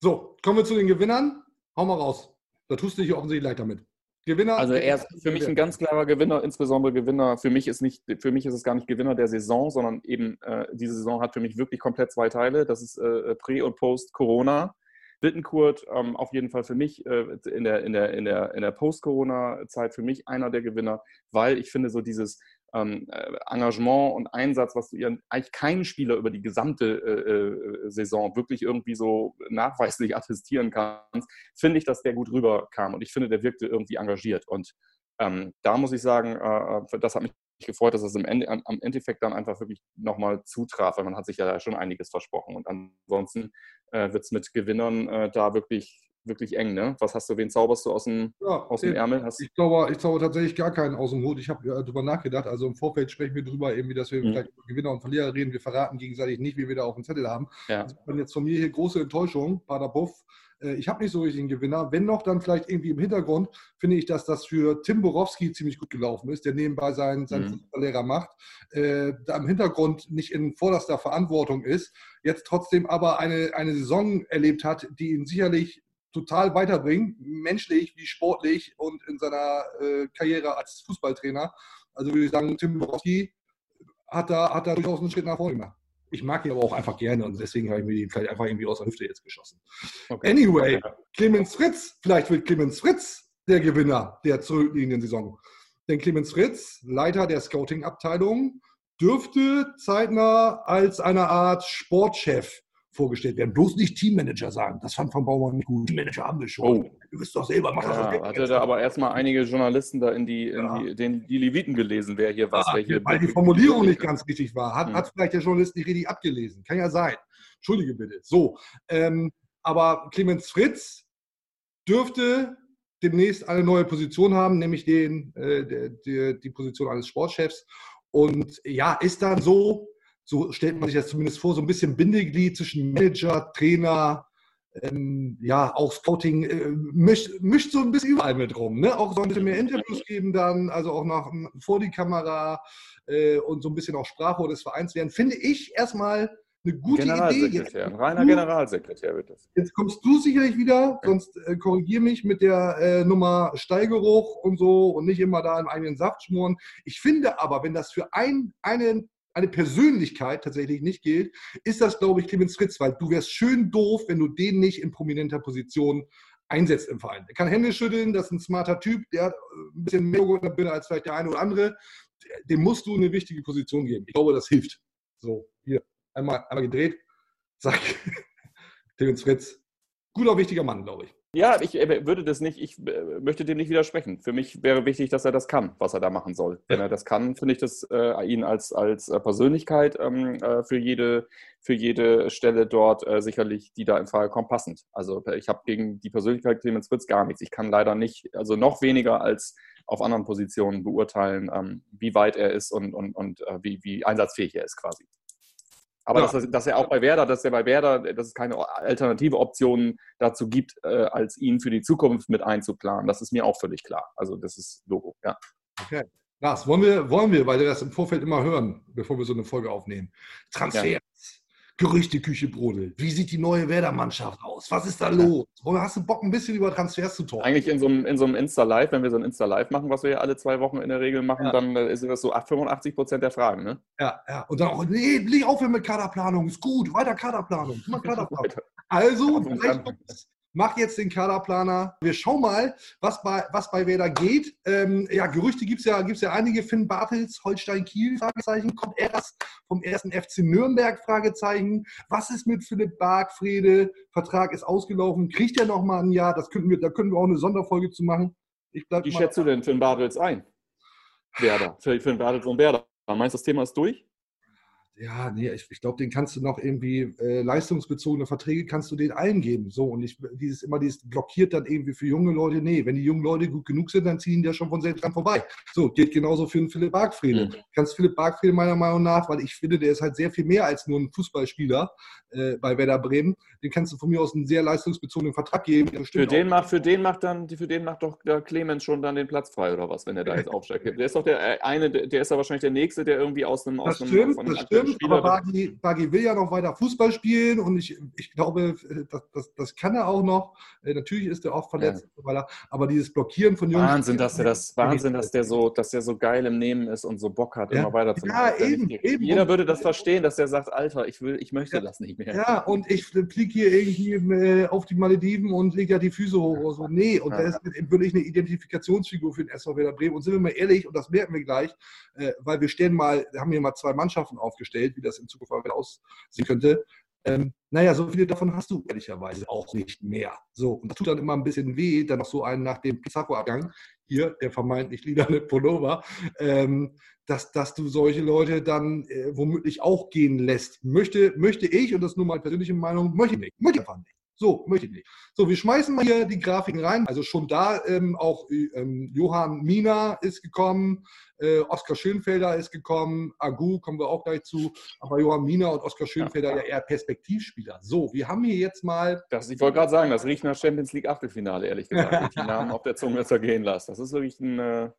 Speaker 1: so, kommen wir zu den Gewinnern. Hau mal raus. Da tust du dich offensichtlich leicht damit.
Speaker 2: Gewinner. Also er ist für mich ein ganz klarer Gewinner, insbesondere Gewinner. Für mich ist nicht, für mich ist es gar nicht Gewinner der Saison, sondern eben äh, diese Saison hat für mich wirklich komplett zwei Teile. Das ist äh, Prä- und Post-Corona. Bittenkurt ähm, auf jeden Fall für mich äh, in der, in der, in der, in der Post-Corona-Zeit für mich einer der Gewinner, weil ich finde, so dieses ähm, äh, Engagement und Einsatz, was du ihren, eigentlich keinen Spieler über die gesamte äh, äh, Saison wirklich irgendwie so nachweislich (laughs) attestieren kannst, finde ich, dass der gut rüberkam und ich finde, der wirkte irgendwie engagiert und ähm, da muss ich sagen, äh, äh das hat mich gefreut, dass es im Ende, am Endeffekt dann einfach wirklich nochmal zutraf, weil man hat sich ja schon einiges versprochen. Und ansonsten äh, wird es mit Gewinnern äh, da wirklich, wirklich eng. Ne? Was hast du, wen zauberst du aus dem, ja, aus dem Ärmel? Hast
Speaker 1: ich, zauber, ich zauber tatsächlich gar keinen aus dem Hut. Ich habe äh, darüber nachgedacht. Also im Vorfeld sprechen wir darüber, irgendwie, dass wir mhm. vielleicht über Gewinner und Verlierer reden. Wir verraten gegenseitig nicht, wie wir da auf dem Zettel haben. Ja. Also, jetzt von mir hier große Enttäuschung, Pader Buff. Äh, ich habe nicht so richtig einen Gewinner. Wenn noch, dann vielleicht irgendwie im Hintergrund finde ich, dass das für Tim Borowski ziemlich gut gelaufen ist, der nebenbei seinen, seinen mhm. Fußballlehrer macht, äh, da im Hintergrund nicht in vorderster Verantwortung ist, jetzt trotzdem aber eine, eine Saison erlebt hat, die ihn sicherlich total weiterbringt, menschlich wie sportlich und in seiner äh, Karriere als Fußballtrainer. Also würde ich sagen, Tim Borowski hat da, hat da durchaus einen Schritt nach vorne gemacht ich mag ihn aber auch einfach gerne und deswegen habe ich mir die vielleicht einfach irgendwie aus der Hüfte jetzt geschossen. Okay. Anyway, Clemens Fritz, vielleicht wird Clemens Fritz der Gewinner der zurückliegenden Saison. Denn Clemens Fritz, Leiter der Scouting-Abteilung, dürfte zeitnah als eine Art Sportchef vorgestellt werden. Bloß nicht Teammanager sagen. Das fand Van Baumann nicht gut. Teammanager haben wir schon. Oh. Du bist doch selber, mach
Speaker 2: ja, das Hatte da aber erstmal einige Journalisten da in die, in die, den, die Leviten gelesen, wer hier was,
Speaker 1: ja,
Speaker 2: wer hier.
Speaker 1: Weil die Formulierung nicht ganz richtig war. Hat, hm. hat vielleicht der Journalist nicht richtig abgelesen. Kann ja sein. Entschuldige bitte. So. Ähm, aber Clemens Fritz dürfte demnächst eine neue Position haben, nämlich den, äh, der, der, die Position eines Sportchefs. Und ja, ist dann so, so stellt man sich das zumindest vor, so ein bisschen Bindeglied zwischen Manager, Trainer, ähm, ja, auch Scouting, äh, mischt, mischt, so ein bisschen überall mit rum. Ne? Auch so ein bisschen mehr Interviews geben dann, also auch nach, vor die Kamera äh, und so ein bisschen auch Sprachrohr des Vereins werden, finde ich erstmal eine gute Idee.
Speaker 2: Ein reiner Generalsekretär wird das.
Speaker 1: Jetzt kommst du sicherlich wieder, sonst äh, korrigier mich mit der äh, Nummer Steigeruch und so und nicht immer da im eigenen Saft schmoren. Ich finde aber, wenn das für ein, einen eine Persönlichkeit tatsächlich nicht gilt, ist das, glaube ich, Clemens Fritz, weil du wärst schön doof, wenn du den nicht in prominenter Position einsetzt im Verein. Der kann Hände schütteln, das ist ein smarter Typ, der hat äh, ein bisschen mehr Birne als vielleicht der eine oder andere. Dem musst du eine wichtige Position geben. Ich glaube, das hilft. So, hier, einmal, einmal gedreht. Zack. (laughs) Clemens Fritz. Guter, wichtiger Mann, glaube ich.
Speaker 2: Ja, ich äh, würde das nicht, ich äh, möchte dem nicht widersprechen. Für mich wäre wichtig, dass er das kann, was er da machen soll. Wenn er das kann, finde ich das äh, ihn als, als äh, Persönlichkeit ähm, äh, für, jede, für jede Stelle dort äh, sicherlich, die da in Frage kommt, passend. Also ich habe gegen die Persönlichkeit Clemens Fritz gar nichts. Ich kann leider nicht, also noch weniger als auf anderen Positionen beurteilen, ähm, wie weit er ist und, und, und wie, wie einsatzfähig er ist quasi. Aber ja. dass, dass, er auch bei Werder, dass er bei Werder, dass es keine alternative Optionen dazu gibt, äh, als ihn für die Zukunft mit einzuplanen, das ist mir auch völlig klar. Also das ist Logo, ja.
Speaker 1: Okay. Lars, wollen wir, wollen wir, weil wir das im Vorfeld immer hören, bevor wir so eine Folge aufnehmen. Transfer. Ja. Gerüchteküche brodelt. Wie sieht die neue Werder-Mannschaft aus? Was ist da los? Hast du Bock, ein bisschen über Transfers zu talken?
Speaker 2: Eigentlich in so einem, in so einem Insta-Live, wenn wir so ein Insta-Live machen, was wir ja alle zwei Wochen in der Regel machen, ja. dann äh, sind das so 85 Prozent der Fragen, ne?
Speaker 1: Ja, ja. Und dann auch, nee, nicht aufhören mit Kaderplanung, ist gut, weiter Kaderplanung. Mal (laughs) Kaderplanung. Also, mach jetzt den Kaderplaner. Wir schauen mal, was bei, was bei Werder geht. Ähm, ja, Gerüchte gibt es ja, gibt's ja einige. Finn Bartels, Holstein Kiel, Fragezeichen. Kommt erst vom ersten FC Nürnberg, Fragezeichen. Was ist mit Philipp Bargfrede? Vertrag ist ausgelaufen. Kriegt er noch mal ein Jahr? Das könnten wir, da können wir auch eine Sonderfolge zu machen.
Speaker 2: Ich Wie schätzt du denn Finn Bartels ein? Werder, Finn Bartels und Werder. Meinst du, das Thema ist durch?
Speaker 1: Ja, nee, ich, ich glaube, den kannst du noch irgendwie äh, leistungsbezogene Verträge kannst du den allen geben. So, und ich, dieses immer dieses blockiert dann irgendwie für junge Leute. Nee, wenn die jungen Leute gut genug sind, dann ziehen die ja schon von selbst dran vorbei. So, geht genauso für einen Philipp Bargfriede. Mhm. Kannst Philipp Bargfriede meiner Meinung nach, weil ich finde, der ist halt sehr viel mehr als nur ein Fußballspieler äh, bei Werder Bremen. Den kannst du von mir aus einen sehr leistungsbezogenen Vertrag geben.
Speaker 2: Für den, macht, für den macht dann, für den macht doch der Clemens schon dann den Platz frei oder was, wenn er da jetzt (laughs) aufsteigt. Der ist doch der äh, eine, der ist ja wahrscheinlich der nächste, der irgendwie aus einem,
Speaker 1: aus
Speaker 2: das
Speaker 1: einem, stimmt, das stimmt, aber Bargi, Bagi, will ja noch weiter Fußball spielen und ich, ich glaube, das, das, das kann er auch noch. Äh, natürlich ist er oft verletzt ja. weiter, aber dieses Blockieren von
Speaker 2: Jungs. Wahnsinn, dass der das, Wahnsinn, dass der so, dass der so geil im Nehmen ist und so Bock hat, ja. immer weiterzumachen. Ja, eben, eben. Jeder würde das verstehen, dass der sagt, Alter, ich will, ich möchte
Speaker 1: ja.
Speaker 2: das nicht mehr.
Speaker 1: Ja, und ich fliege hier irgendwie äh, auf die Malediven und lege ja die Füße hoch oder so. Nee, und da ist wirklich eine Identifikationsfigur für den SV Werder Bremen. Und sind wir mal ehrlich, und das merken wir gleich, äh, weil wir stellen mal, haben hier mal zwei Mannschaften aufgestellt, wie das in Zukunft aussehen könnte. Ähm, naja, so viele davon hast du ehrlicherweise auch nicht mehr. So, und das tut dann immer ein bisschen weh, dann noch so einen nach dem Pizarro-Abgang, hier, der vermeintlich lilane Pullover, ähm, dass, dass du solche Leute dann äh, womöglich auch gehen lässt. Möchte, möchte ich, und das ist nur meine persönliche Meinung, möchte ich nicht. Möchte ich einfach nicht. So, möchte ich nicht. So, wir schmeißen mal hier die Grafiken rein. Also schon da ähm, auch ähm, Johann Mina ist gekommen, äh, Oskar Schönfelder ist gekommen, Agu kommen wir auch gleich zu, aber Johann Mina und Oskar Schönfelder ja. ja eher Perspektivspieler. So, wir haben hier jetzt mal.
Speaker 2: Das, ich wollte gerade sagen, das riecht nach Champions League Achtelfinale, ehrlich gesagt. die Namen (laughs) auf der Zunge zergehen lassen. Das ist wirklich ein. Äh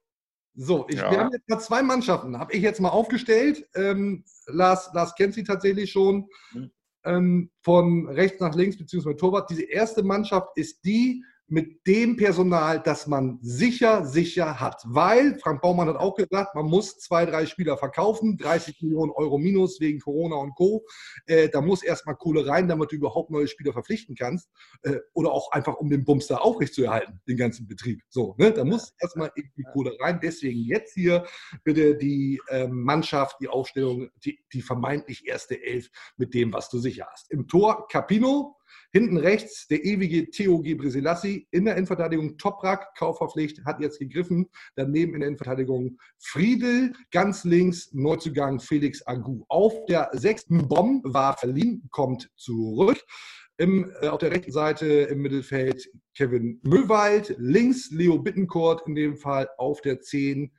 Speaker 1: so, ich, ja. wir haben jetzt mal zwei Mannschaften, habe ich jetzt mal aufgestellt. Ähm, Lars, Lars kennt sie tatsächlich schon. Mhm ähm, von rechts nach links, beziehungsweise Torwart. Diese erste Mannschaft ist die, mit dem Personal, das man sicher, sicher hat. Weil, Frank Baumann hat auch gesagt, man muss zwei, drei Spieler verkaufen, 30 Millionen Euro minus wegen Corona und Co. Äh, da muss erstmal Kohle rein, damit du überhaupt neue Spieler verpflichten kannst. Äh, oder auch einfach, um den Bums da aufrechtzuerhalten, den ganzen Betrieb. So, ne? Da muss erstmal irgendwie Kohle rein. Deswegen jetzt hier bitte die äh, Mannschaft, die Aufstellung, die, die vermeintlich erste Elf mit dem, was du sicher hast. Im Tor Capino, Hinten rechts der ewige Theo Gebrselassie. In der Innenverteidigung Toprak, Kaufverpflicht, hat jetzt gegriffen. Daneben in der Innenverteidigung Friedel. Ganz links Neuzugang Felix Agu. Auf der sechsten Bomb war verliehen, kommt zurück. Im, äh, auf der rechten Seite im Mittelfeld Kevin Möwald. Links Leo Bittencourt, in dem Fall auf der 10.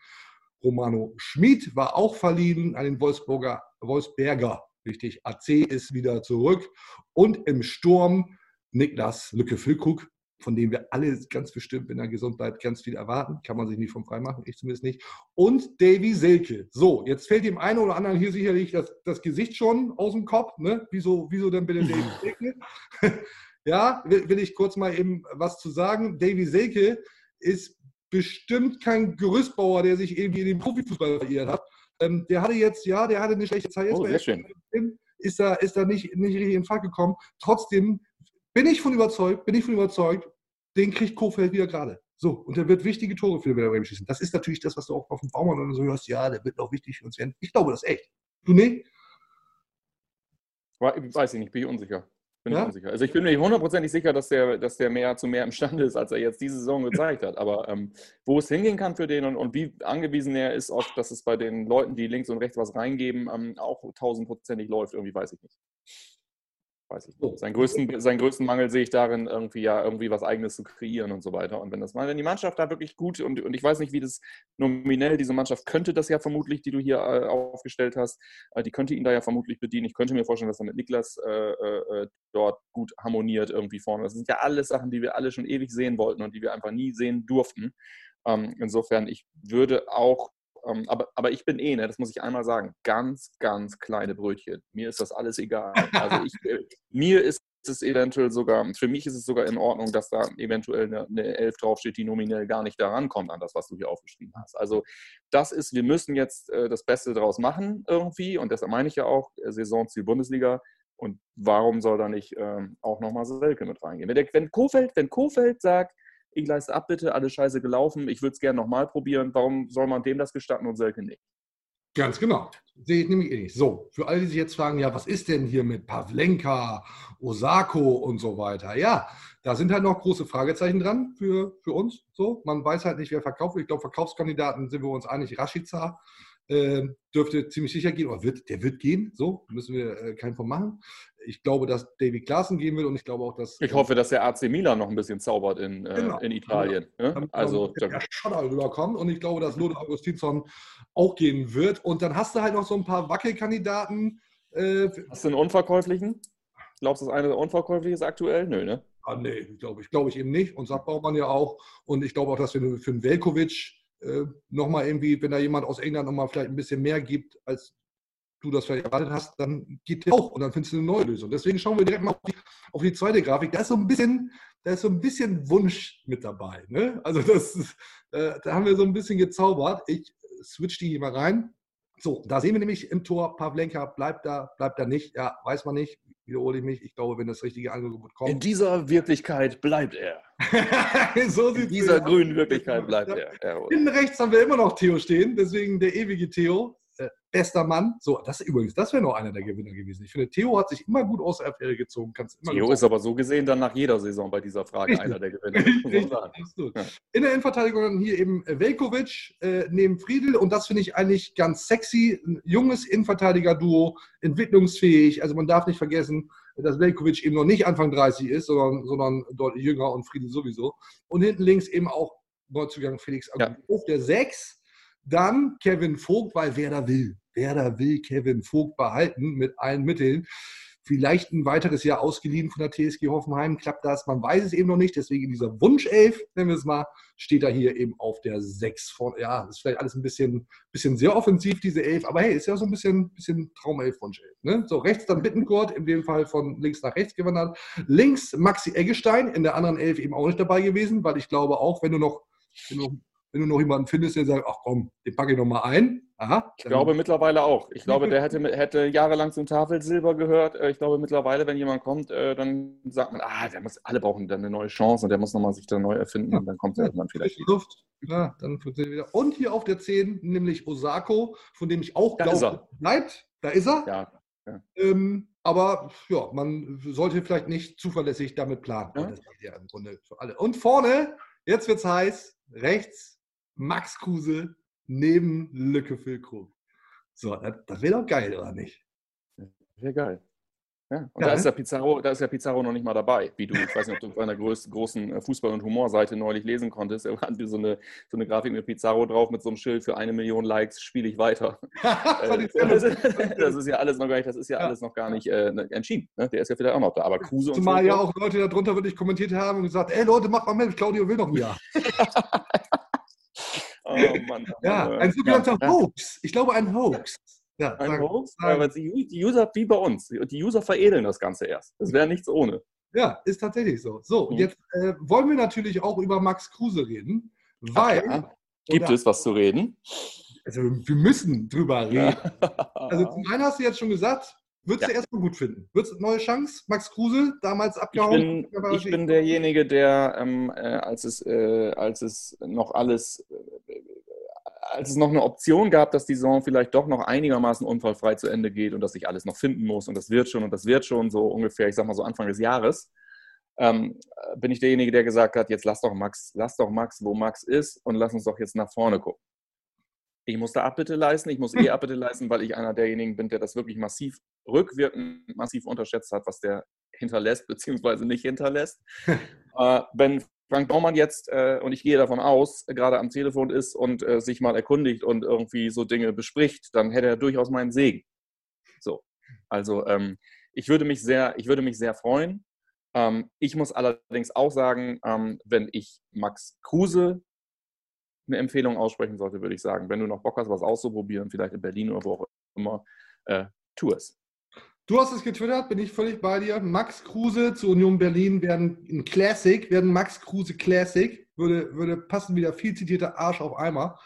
Speaker 1: Romano Schmid war auch verliehen an den Wolfsburger, Wolfsberger Richtig, AC ist wieder zurück. Und im Sturm Niklas Lücke-Füllkrug, von dem wir alle ganz bestimmt, wenn er gesund bleibt, ganz viel erwarten. Kann man sich nicht vom frei machen, ich zumindest nicht. Und Davy Selke. So, jetzt fällt dem einen oder anderen hier sicherlich das, das Gesicht schon aus dem Kopf. Ne? Wieso, wieso denn bitte Davy (laughs) Selke? (laughs) ja, will, will, ich kurz mal eben was zu sagen. Davy Selke ist bestimmt kein Gerüstbauer, der sich irgendwie in den Profifußball verirrt hat, ähm, der hatte jetzt, ja, der hatte eine schlechte Zeit. Jetzt
Speaker 2: oh, sehr schön.
Speaker 1: Ist da, ist da nicht, nicht richtig in Fahrt gekommen. Trotzdem bin ich von überzeugt, bin ich von überzeugt, den kriegt Kofeld wieder gerade. So, und der wird wichtige Tore für den Werder Bremen schießen. Das ist natürlich das, was du auch auf dem Baumann oder so hörst. Ja, der wird auch wichtig für uns werden. Ich glaube das echt. Du nicht?
Speaker 2: Weiß ich nicht, bin ich unsicher. Bin ja? ich unsicher. Also ich bin mir hundertprozentig sicher, dass der, dass der mehr zu mehr imstande ist, als er jetzt diese Saison gezeigt hat. Aber ähm, wo es hingehen kann für den und, und, wie angewiesen er ist, oft, dass es bei den Leuten, die links und rechts was reingeben, ähm, auch tausendprozentig läuft, irgendwie weiß ich nicht weiß ich nicht. Seinen größten, seinen größten Mangel sehe ich darin, irgendwie ja irgendwie was Eigenes zu kreieren und so weiter. Und wenn das mal, wenn die Mannschaft da wirklich gut und, und ich weiß nicht, wie das nominell, diese Mannschaft könnte das ja vermutlich, die du hier äh, aufgestellt hast, äh, die könnte ihn da ja vermutlich bedienen. Ich könnte mir vorstellen, dass er mit Niklas äh, äh, dort gut harmoniert irgendwie vorne. Das sind ja alles Sachen, die wir alle schon ewig sehen wollten und die wir einfach nie sehen durften. Ähm, insofern, ich würde auch ähm, aber, aber ich bin eh, ne, das muss ich einmal sagen, ganz, ganz kleine Brötchen. Mir ist das alles egal. Also ich, äh, mir ist es eventuell sogar, für mich ist es sogar in Ordnung, dass da eventuell eine, eine Elf draufsteht, die nominell gar nicht daran kommt, an das, was du hier aufgeschrieben hast. Also das ist, wir müssen jetzt äh, das Beste daraus machen irgendwie und deshalb meine ich ja auch, äh, Saisonziel Bundesliga Und warum soll da nicht ähm, auch nochmal Selke mit reingehen? Wenn, der, wenn, Kofeld, wenn Kofeld sagt, ich leiste ab bitte, alles scheiße gelaufen, ich würde es gerne nochmal probieren, warum soll man dem das gestatten und Selke nicht?
Speaker 1: Ganz genau. Sehe ich nämlich eh nicht. So, für alle, die sich jetzt fragen, ja, was ist denn hier mit Pavlenka, Osako und so weiter? Ja, da sind halt noch große Fragezeichen dran für, für uns. So, man weiß halt nicht, wer verkauft. Ich glaube, Verkaufskandidaten sind wir uns einig. Rashica äh, dürfte ziemlich sicher gehen, oder wird, der wird gehen, so, müssen wir äh, keinen von machen. Ich glaube, dass David Klaassen gehen will und ich glaube auch, dass.
Speaker 2: Ich hoffe, dass der AC Milan noch ein bisschen zaubert in, äh, genau. in Italien.
Speaker 1: Genau. Ne? Also, der Schotter rüberkommt und ich glaube, dass Lothar Augustinsson auch gehen wird. Und dann hast du halt noch so ein paar Wackelkandidaten.
Speaker 2: Äh, hast du einen unverkäuflichen? Glaubst du, das eine unverkäuflich ist aktuell? Nö, ne?
Speaker 1: Ah, nee, glaube ich, glaube ich eben nicht. Und sagt Baumann ja auch. Und ich glaube auch, dass wir für einen Velkovic äh, nochmal irgendwie, wenn da jemand aus England nochmal vielleicht ein bisschen mehr gibt, als du das vielleicht erwartet hast, dann geht der auch und dann findest du eine neue Lösung. Deswegen schauen wir direkt mal auf die, auf die zweite Grafik. Da ist so ein bisschen, da ist so ein bisschen Wunsch mit dabei. Ne? Also das ist, äh, da haben wir so ein bisschen gezaubert. Ich switch die hier mal rein. So, da sehen wir nämlich im Tor, Pavlenka bleibt da, bleibt da nicht. Ja, weiß man nicht wiederhole ich mich. Ich glaube, wenn das richtige Angebot kommt.
Speaker 2: In dieser Wirklichkeit bleibt er. (laughs) so In dieser grünen Wirklichkeit bleibt er.
Speaker 1: Ja, Hinten rechts haben wir immer noch Theo stehen, deswegen der ewige Theo äh, bester Mann. So, das übrigens, das wäre noch einer der Gewinner gewesen. Ich finde, Theo hat sich immer gut aus der Affäre gezogen.
Speaker 2: Theo ist aber so gesehen dann nach jeder Saison bei dieser Frage Richtig. einer der (laughs) Gewinner.
Speaker 1: ja. In der Innenverteidigung dann hier eben Velkovic äh, neben Friedel und das finde ich eigentlich ganz sexy. Ein junges Innenverteidiger-Duo, entwicklungsfähig. Also man darf nicht vergessen, dass Velkovic eben noch nicht Anfang 30 ist, sondern, sondern deutlich jünger und Friedel sowieso. Und hinten links eben auch Neuzugang Felix Aguilar ja. auf der 6 dann Kevin Vogt, weil wer da will, wer da will Kevin Vogt behalten mit allen Mitteln. Vielleicht ein weiteres Jahr ausgeliehen von der TSG Hoffenheim. Klappt das? Man weiß es eben noch nicht. Deswegen dieser Wunschelf, nennen wir es mal, steht er hier eben auf der 6 von. Ja, ist vielleicht alles ein bisschen, bisschen sehr offensiv, diese Elf. Aber hey, ist ja so ein bisschen, bisschen Traumelf, Wunschelf. Ne? So, rechts dann Bittenkurt, in dem Fall von links nach rechts gewandert. Links Maxi Eggestein, in der anderen Elf eben auch nicht dabei gewesen, weil ich glaube auch, wenn du noch, wenn du wenn du noch jemanden findest, der sagt, ach komm, den packe ich noch mal ein.
Speaker 2: Aha, ich glaube mittlerweile auch. Ich glaube, der hätte, (laughs) hätte jahrelang zum Tafelsilber gehört. Äh, ich glaube mittlerweile, wenn jemand kommt, äh, dann sagt man, ah, der muss, alle brauchen dann eine neue Chance und der muss nochmal sich da neu erfinden ja. und dann kommt er irgendwann vielleicht.
Speaker 1: Luft. Ja, dann wieder. Und hier auf der 10, nämlich Osako, von dem ich auch glaube, bleibt. Da ist er. Ja. ja. Ähm, aber ja, man sollte vielleicht nicht zuverlässig damit planen. Ja. Das ist ja im Grunde für alle. Und vorne, jetzt wird es heiß, rechts Max Kruse neben Lücke Füllkrug. So, das, das wäre doch geil, oder nicht?
Speaker 2: Wäre geil. Ja, und ja, da, ist der Pizarro, da ist der Pizarro noch nicht mal dabei, wie du, ich weiß nicht, ob du auf einer großen äh, Fußball- und Humorseite neulich lesen konntest. Da hat so eine, so eine Grafik mit Pizarro drauf mit so einem Schild für eine Million Likes spiele ich weiter. (laughs) Äh, das, ist ja alles noch gar nicht, das ist ja, ja. alles noch gar nicht äh, ne, entschieden. Ne? Der ist ja vielleicht auch noch da. Aber Kruse
Speaker 1: und Zumal ja auch Leute darunter wirklich kommentiert haben und gesagt, ey Leute, mach mal mit, Claudio will noch mehr. (laughs) Oh (laughs) Mann. ja, ein sogenannter ja. Hoax. Ich glaube, ein Hoax.
Speaker 2: Ja, ein sagen, Hoax? Sagen. Aber die User, wie bei uns, die User veredeln das Ganze erst. Das wäre nichts ohne.
Speaker 1: Ja, ist tatsächlich so. So, mhm. jetzt äh, wollen wir natürlich auch über Max Kruse reden, weil. Ja.
Speaker 2: Gibt oder, es was zu reden?
Speaker 1: Also, wir müssen drüber reden. also, zum einen hast du jetzt schon gesagt, Würdest ja. du erstmal gut finden? Würdest du neue Chance? Max Kruse, damals abgehauen?
Speaker 2: Ich bin, ich bin derjenige, der, ähm, äh, als, es, äh, als es noch alles, äh, als es noch eine Option gab, dass die Saison vielleicht doch noch einigermaßen unfallfrei zu Ende geht und dass ich alles noch finden muss und das wird schon und das wird schon, so ungefähr, ich sag mal so Anfang des Jahres, ähm, bin ich derjenige, der gesagt hat, jetzt lass doch Max, lass doch Max, wo Max ist und lass uns doch jetzt nach vorne gucken ich muss da Abbitte leisten, ich muss eh Abbitte leisten, weil ich einer derjenigen bin, der das wirklich massiv rückwirkend massiv unterschätzt hat, was der hinterlässt bzw. nicht hinterlässt. (laughs) äh, wenn Frank Baumann jetzt, äh, und ich gehe davon aus, gerade am Telefon ist und äh, sich mal erkundigt und irgendwie so Dinge bespricht, dann hätte er durchaus meinen Segen. So. Also ähm, ich würde mich sehr, ich würde mich sehr freuen. Ähm, ich muss allerdings auch sagen, ähm, wenn ich Max Kruse eine Empfehlung aussprechen sollte, würde ich sagen, wenn du noch Bock hast, was auszuprobieren, vielleicht in Berlin oder wo auch immer, äh, tu es.
Speaker 1: Du hast es getwittert, bin ich völlig bei dir. Max Kruse zu Union Berlin werden ein Classic, werden Max Kruse Classic, würde, würde passen wieder viel zitierter Arsch auf Eimer.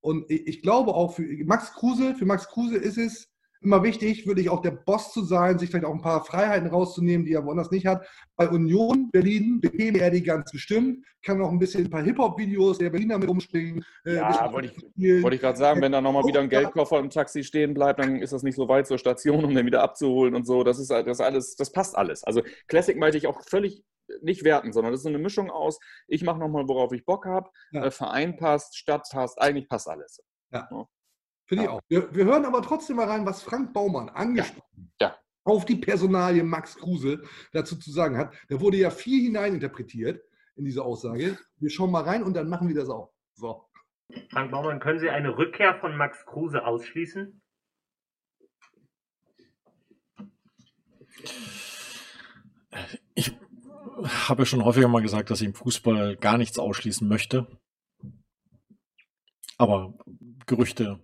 Speaker 1: Und ich, ich glaube auch für Max Kruse, für Max Kruse ist es immer wichtig, wirklich auch der Boss zu sein, sich vielleicht auch ein paar Freiheiten rauszunehmen, die er woanders nicht hat. Bei Union Berlin bekäme er die ganz bestimmt, kann auch ein bisschen ein paar Hip-Hop-Videos der Berliner mit rumspringen.
Speaker 2: äh, Ja, wollte ich, wollte ich gerade sagen, wenn da nochmal wieder ein Geldkoffer im Taxi stehen bleibt, dann ist das nicht so weit zur Station, um den wieder abzuholen und so. Das ist das alles, das passt alles. Also Classic meinte ich auch völlig nicht werten, sondern das ist so eine Mischung aus, ich mache nochmal, worauf ich Bock habe,
Speaker 1: Ja.
Speaker 2: äh, Verein passt, Stadt passt, eigentlich passt alles.
Speaker 1: Finde ich
Speaker 2: Ja.
Speaker 1: auch. Wir, wir hören aber trotzdem mal rein, was Frank Baumann angesprochen
Speaker 2: Ja.
Speaker 1: auf die Personalie Max Kruse dazu zu sagen hat. Da wurde ja viel hineininterpretiert in diese Aussage. Wir schauen mal rein und dann machen wir das auch. So.
Speaker 5: Frank Baumann, können Sie eine Rückkehr von Max Kruse ausschließen?
Speaker 6: Ich habe ja schon häufiger mal gesagt, dass ich im Fußball gar nichts ausschließen möchte. Aber Gerüchte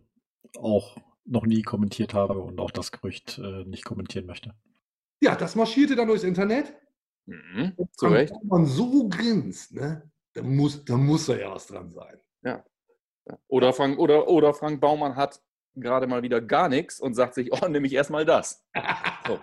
Speaker 6: auch noch nie kommentiert habe und auch das Gerücht äh, nicht kommentieren möchte.
Speaker 1: Ja, das marschierte dann durchs Internet.
Speaker 2: Mhm, zu
Speaker 1: Frank
Speaker 2: Recht.
Speaker 1: Baumann so grinst, ne? Da muss, da muss da ja was dran sein.
Speaker 2: Ja. Oder Frank, oder, oder Frank Baumann hat gerade mal wieder gar nichts und sagt sich, oh, nehme ich erstmal das. (laughs) So.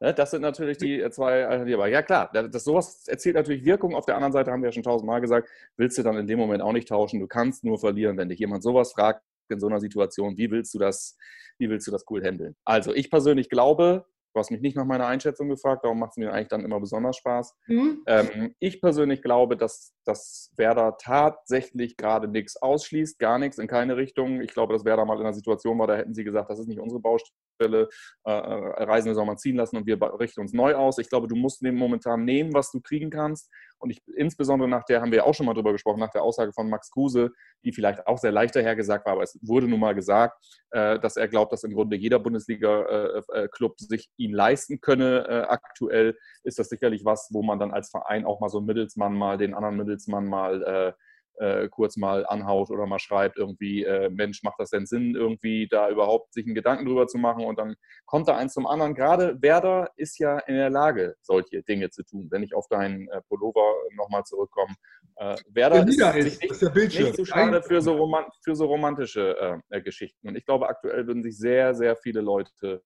Speaker 2: Ne, Das sind natürlich die äh, zwei Alternativen. Aber ja, klar, das, das, sowas erzielt natürlich Wirkung. Auf der anderen Seite haben wir ja schon tausendmal gesagt, willst du dann in dem Moment auch nicht tauschen. Du kannst nur verlieren, wenn dich jemand sowas fragt in so einer Situation. Wie willst du das, wie willst du das cool handeln? Also, ich persönlich glaube, du hast mich nicht nach meiner Einschätzung gefragt, darum macht es mir eigentlich dann immer besonders Spaß.
Speaker 1: Mhm.
Speaker 2: Ähm, ich persönlich glaube, dass, dass Werder tatsächlich gerade nichts ausschließt, gar nichts in keine Richtung. Ich glaube, dass Werder mal in einer Situation war, da hätten sie gesagt, das ist nicht unsere Baustelle, äh, äh, Reisende soll man ziehen lassen und wir richten uns neu aus. Ich glaube, du musst momentan nehmen, was du kriegen kannst. Und ich, insbesondere nach der, haben wir auch schon mal drüber gesprochen, nach der Aussage von Max Kruse, die vielleicht auch sehr leicht dahergesagt war, aber es wurde nun mal gesagt, äh, dass er glaubt, dass im Grunde jeder Bundesliga-Club sich ihn leisten könne äh, aktuell. Ist das sicherlich was, wo man dann als Verein auch mal so einen Mittelsmann mal, den anderen Mittelsmann mal äh, kurz mal anhaut oder mal schreibt irgendwie, äh, Mensch, macht das denn Sinn, irgendwie da überhaupt sich einen Gedanken drüber zu machen und dann kommt da eins zum anderen. Gerade Werder ist ja in der Lage, solche Dinge zu tun. Wenn ich auf deinen äh, Pullover nochmal zurückkomme. Äh, Werder ist,
Speaker 1: ist,
Speaker 2: nicht,
Speaker 1: ist
Speaker 2: nicht so schade für so, roman für so romantische äh, Geschichten. Und ich glaube, aktuell würden sich sehr, sehr viele Leute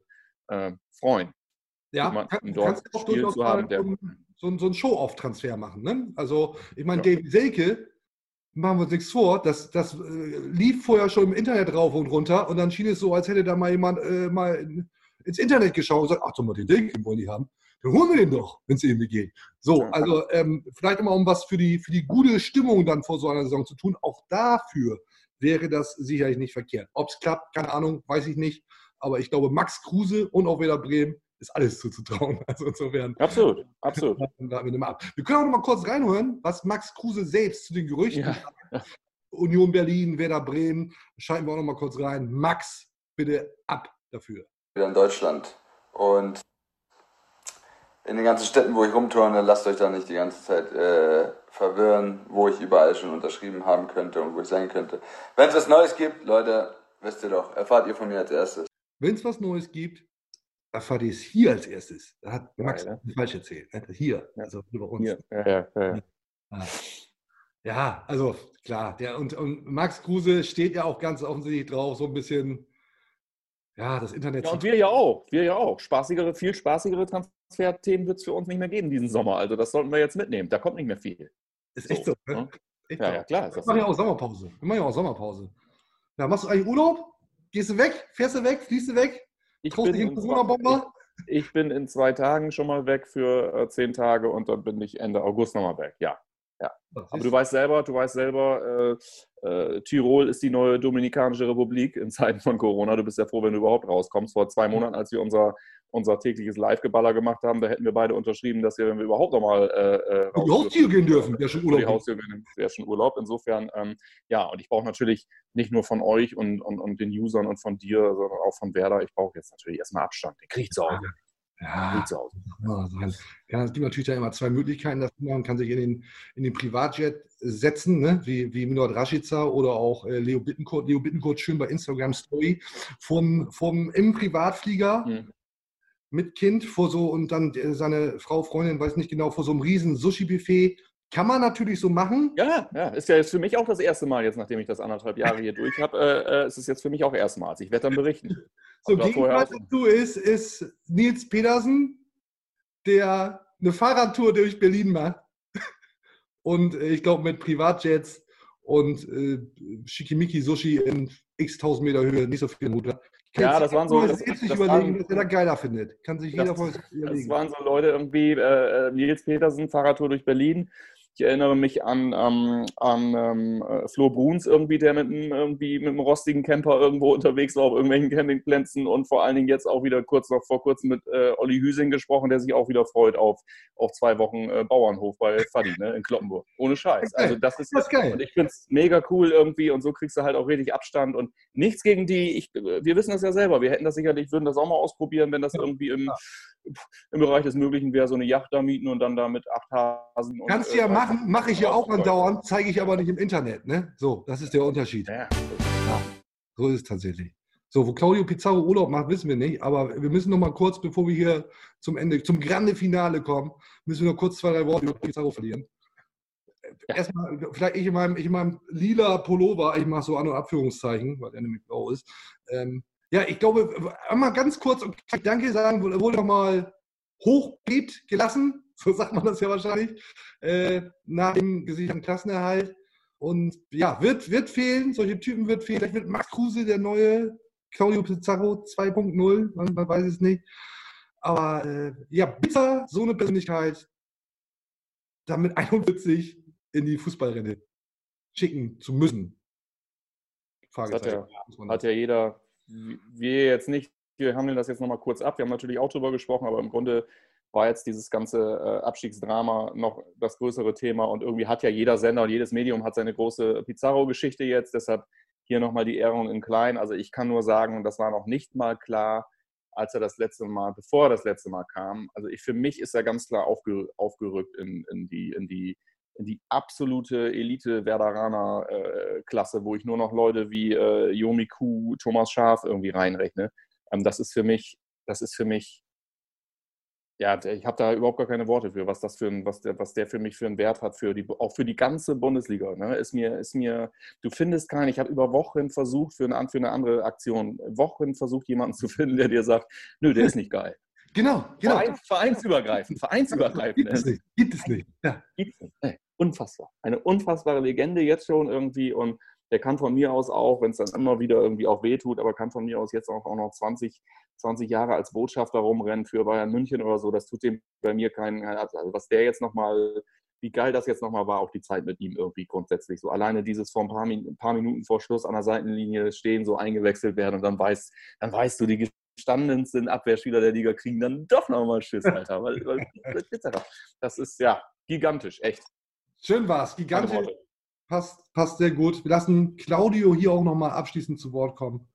Speaker 2: äh, freuen.
Speaker 1: Ja,
Speaker 2: jemanden
Speaker 1: kann,
Speaker 2: dort
Speaker 1: kannst du auch durchaus
Speaker 2: zu haben,
Speaker 1: so, einen- so, einen- so einen Show-Off-Transfer machen. Ne? Also, ich meine,
Speaker 2: Ja.
Speaker 1: David Selke, machen wir uns nichts vor, das, das äh, lief vorher schon im Internet rauf und runter und dann schien es so, als hätte da mal jemand äh, mal in, ins Internet geschaut und gesagt, ach, mal, den Selke den wollen die haben. Dann holen wir den doch, wenn es irgendwie geht. So, also ähm, vielleicht immer um was für die, für die gute Stimmung dann vor so einer Saison zu tun. Auch dafür wäre das sicherlich nicht verkehrt. Ob es klappt, keine Ahnung, weiß ich nicht. Aber ich glaube, Max Kruse und auch wieder Bremen ist alles zuzutrauen. (laughs) Also insofern
Speaker 2: Absolut, absolut. (laughs)
Speaker 1: wir ab. Wir können auch noch mal kurz reinhören, was Max Kruse selbst zu den Gerüchten
Speaker 2: Ja.
Speaker 1: sagt. Union Berlin, Werder Bremen. Schalten wir auch noch mal kurz rein. Max, bitte ab dafür.
Speaker 7: wieder in Deutschland. Und in den ganzen Städten, wo ich rumturne, lasst euch da nicht die ganze Zeit äh, verwirren, wo ich überall schon unterschrieben haben könnte und wo ich sein könnte. Wenn es was Neues gibt, Leute, wisst ihr doch, erfahrt ihr von mir als erstes.
Speaker 1: Wenn es was Neues gibt, erfahrt ihr es hier als erstes. Da hat Max
Speaker 2: Geil,
Speaker 1: falsch erzählt. ne? Hier,
Speaker 2: Ja.
Speaker 1: also über uns.
Speaker 2: Ja, ja, ja,
Speaker 1: also klar, der und, und Max Kruse steht ja auch ganz offensichtlich drauf, so ein bisschen, ja, das Internet.
Speaker 2: Ja, und wir ja auch. Wir ja auch. Spaßigere, viel spaßigere Transferthemen wird es für uns nicht mehr geben diesen Sommer. Also das sollten wir jetzt mitnehmen. Da kommt nicht mehr viel.
Speaker 1: ist echt so. Ne?
Speaker 2: ne?
Speaker 1: Echt
Speaker 2: Ja,
Speaker 1: so.
Speaker 2: ja, klar. Ist
Speaker 1: Wir
Speaker 2: das
Speaker 1: machen ja
Speaker 2: so.
Speaker 1: auch Sommerpause. Wir machen ja auch Sommerpause. Ja, machst du eigentlich Urlaub? Gehst du weg? Fährst du weg? Fliegst du weg?
Speaker 2: Ich bin,
Speaker 1: in
Speaker 2: zwei, ich, ich bin in zwei Tagen schon mal weg für äh, zehn Tage und dann bin ich Ende August nochmal weg. Ja. Aber du weißt selber, du weißt selber, äh, äh, Tirol ist die neue Dominikanische Republik in Zeiten von Corona. Du bist ja froh, wenn du überhaupt rauskommst. Vor zwei Monaten, als wir unser, unser tägliches Live-Geballer gemacht haben, da hätten wir beide unterschrieben, dass wir, wenn wir überhaupt nochmal äh, äh,
Speaker 1: die Haustür gehen dürfen. Ja, schon
Speaker 2: Über die
Speaker 1: Urlaub.
Speaker 2: Haustür wäre schon Urlaub. Insofern, ähm, ja, und ich brauche natürlich nicht nur von euch und, und, und den Usern und von dir, sondern auch von Werder. Ich brauche jetzt natürlich erstmal Abstand. Den kriege ich zu Hause.
Speaker 1: Ja. Ja, es gibt natürlich da immer zwei Möglichkeiten. Man kann sich in den, in den Privatjet setzen, ne? wie, wie Milord Rashica oder auch äh, Leo Bittencourt. Leo Bittencourt schön bei Instagram Story vom, vom, im Privatflieger
Speaker 2: Mhm.
Speaker 1: Mit Kind vor so und dann äh, seine Frau, Freundin, weiß nicht genau, vor so einem riesen Sushi-Buffet Kann man natürlich so machen.
Speaker 2: Ja, ja, ist ja jetzt für mich auch das erste Mal jetzt, nachdem ich das anderthalb Jahre hier durch habe, äh, äh, ist es jetzt für mich auch erstmals. Ich werde dann berichten. (laughs)
Speaker 1: So,
Speaker 2: auch-
Speaker 1: dazu ist, ist Nils Pedersen, der eine Fahrradtour durch Berlin macht. (laughs) Und äh, ich glaube mit Privatjets und äh, Schickimicki Sushi in x tausend Meter Höhe nicht so viel Mut
Speaker 2: Ja, das waren so-
Speaker 1: jeder
Speaker 2: das-
Speaker 1: sich
Speaker 2: das
Speaker 1: überlegen, was er da geiler findet. Kann sich jeder
Speaker 2: Das-
Speaker 1: von uns
Speaker 2: Das
Speaker 1: überlegen.
Speaker 2: waren so Leute irgendwie, äh, äh, Nils Petersen, Fahrradtour durch Berlin. Ich erinnere mich an, ähm, an ähm, äh, Flo Bruns irgendwie, der mit einem, irgendwie mit einem rostigen Camper irgendwo unterwegs war auf irgendwelchen Campingplätzen und vor allen Dingen jetzt auch wieder kurz noch vor kurzem mit äh, Olli Hüsing gesprochen, der sich auch wieder freut auf, auf zwei Wochen äh, Bauernhof bei Fadi ne, in Kloppenburg. Ohne Scheiß. Also das ist
Speaker 1: Das ist geil.
Speaker 2: und ich finde es mega cool irgendwie und so kriegst du halt auch richtig Abstand und nichts gegen die, ich, wir wissen das ja selber, wir hätten das sicherlich, würden das auch mal ausprobieren, wenn das irgendwie im, im Bereich des Möglichen wäre, so eine Yacht da mieten und dann da mit acht Hasen. und,
Speaker 1: Kannst du
Speaker 2: äh,
Speaker 1: ja machen, mache ich ja auch
Speaker 2: Ja.
Speaker 1: andauernd, zeige ich aber nicht im Internet. Ne? So, das ist der Unterschied.
Speaker 2: Ja,
Speaker 1: So ist es tatsächlich. So, wo Claudio Pizarro Urlaub macht, wissen wir nicht. Aber wir müssen noch mal kurz, bevor wir hier zum Ende, zum Grande Finale kommen, müssen wir noch kurz zwei, drei Worte über Pizarro verlieren. Erstmal, vielleicht ich in meinem, ich in meinem lila Pullover, ich mache so An- und Abführungszeichen, weil er nämlich blau ist. Ähm, ja, ich glaube, einmal ganz kurz und Danke sagen, wurde, wurde noch mal hochgeht gelassen, (laughs) so sagt man das ja wahrscheinlich, äh, nach dem gesicherten Klassenerhalt. Und ja, wird, wird fehlen, solche Typen wird fehlen. Vielleicht wird Max Kruse der neue Claudio Pizarro 2.0, man, man weiß es nicht. Aber äh, ja, bitter, so eine Persönlichkeit damit (laughs) 41 in die Fußballrenne schicken zu müssen.
Speaker 2: Das hat ja, hat ja jeder, wir jetzt nicht, wir handeln das jetzt nochmal kurz ab, wir haben natürlich auch drüber gesprochen, aber im Grunde war jetzt dieses ganze äh, Abstiegsdrama noch das größere Thema und irgendwie hat ja jeder Sender und jedes Medium hat seine große Pizarro-Geschichte jetzt, deshalb hier nochmal die Ehrung in klein. Also ich kann nur sagen, das war noch nicht mal klar, als er das letzte Mal, bevor er das letzte Mal kam. Also ich, für mich ist er ganz klar aufge, aufgerückt in, in, die, in, die, die absolute Elite-Werderaner-Klasse, wo ich nur noch Leute wie äh, Yomi Kuh, Thomas Schaf irgendwie reinrechne. Ähm, das ist für mich, das ist für mich, ja, ich habe da überhaupt gar keine Worte für, was das für ein, was der, was der für mich für einen Wert hat, für die, auch für die ganze Bundesliga. Ne? Ist mir, ist mir, du findest keinen, ich habe über Wochen versucht, für eine, für eine andere Aktion, Wochen versucht, jemanden zu finden, der dir sagt, nö, der ist nicht geil.
Speaker 1: Genau, genau.
Speaker 2: Vereins, vereinsübergreifend, vereinsübergreifend.
Speaker 1: Gibt es nicht. Gibt es nicht. Ja.
Speaker 2: Gibt's nicht. Unfassbar. Eine unfassbare Legende jetzt schon irgendwie und der kann von mir aus auch, wenn es dann immer wieder irgendwie auch wehtut, aber kann von mir aus jetzt auch, auch noch 20, 20 Jahre als Botschafter rumrennen für Bayern München oder so. Das tut dem bei mir keinen. Also was der jetzt nochmal, wie geil das jetzt nochmal war, auch die Zeit mit ihm irgendwie grundsätzlich. So alleine dieses vor ein paar, ein paar Minuten vor Schluss an der Seitenlinie stehen, so eingewechselt werden und dann weißt, dann weißt du, die gestandensten Abwehrspieler der Liga kriegen dann doch nochmal Schiss, Alter. Das ist ja gigantisch, echt.
Speaker 1: Schön war's. Gigantisch. Passt, passt sehr gut. Wir lassen Claudio hier auch nochmal abschließend zu Wort kommen,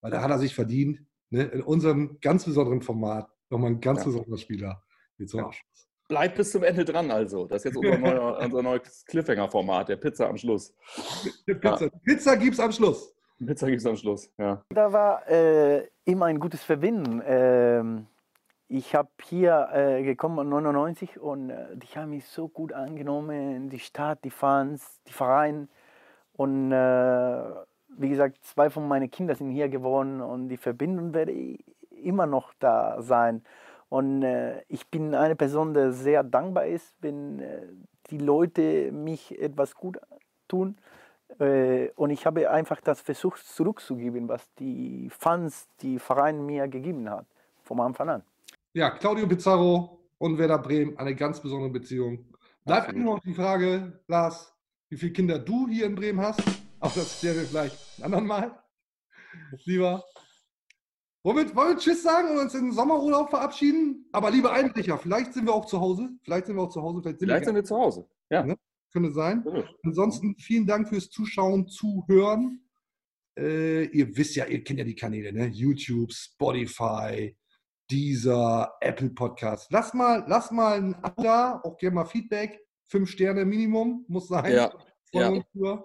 Speaker 1: weil da hat er sich verdient. Ne? In unserem ganz besonderen Format nochmal ein ganz
Speaker 2: Ja.
Speaker 1: besonderer Spieler. Jetzt
Speaker 2: Ja.
Speaker 1: Abschluss.
Speaker 2: Bleibt bis zum Ende dran also. Das ist jetzt unser, (laughs) neuer, unser neues Cliffhanger-Format, der Pizza am Schluss.
Speaker 1: Pizza, Pizza gibt's am Schluss.
Speaker 2: Pizza gibt es am Schluss, ja.
Speaker 8: Da war äh, immer ein gutes Verbinden. Ähm, ich habe hier äh, gekommen 99 und äh, die haben mich so gut angenommen, die Stadt, die Fans, die Verein und äh, wie gesagt, zwei von meinen Kindern sind hier geworden und die Verbindung werde i- immer noch da sein. Und äh, ich bin eine Person, die sehr dankbar ist, wenn äh, die Leute mich etwas gut tun. Äh, und ich habe einfach das versucht zurückzugeben, was die Fans, die Verein mir gegeben hat, vom Anfang an.
Speaker 1: Ja, Claudio Pizarro und Werder Bremen, eine ganz besondere Beziehung. Bleibt
Speaker 2: Absolut.
Speaker 1: nur noch die Frage, Lars, wie viele Kinder du hier in Bremen hast. Aber das klären wir vielleicht ein anderen Mal. Lieber. Wollen wir, wollen wir Tschüss sagen und uns in den Sommerurlaub verabschieden? Aber liebe Einbrecher, vielleicht sind wir auch zu Hause. Vielleicht sind wir auch zu Hause. Vielleicht sind
Speaker 2: Vielleicht
Speaker 1: wir
Speaker 2: sind wir zu Hause. Ja.
Speaker 1: Ne? Könnte sein.
Speaker 2: Ja.
Speaker 1: Ansonsten vielen Dank fürs Zuschauen, Zuhören. Äh, ihr wisst ja, ihr kennt ja die Kanäle, ne? YouTube, Spotify, Deezer, Apple Podcast. Lass mal, lass mal ein Abo da, auch gerne mal Feedback. Fünf Sterne Minimum muss sein.
Speaker 2: Ja,
Speaker 1: Freuen
Speaker 2: ja.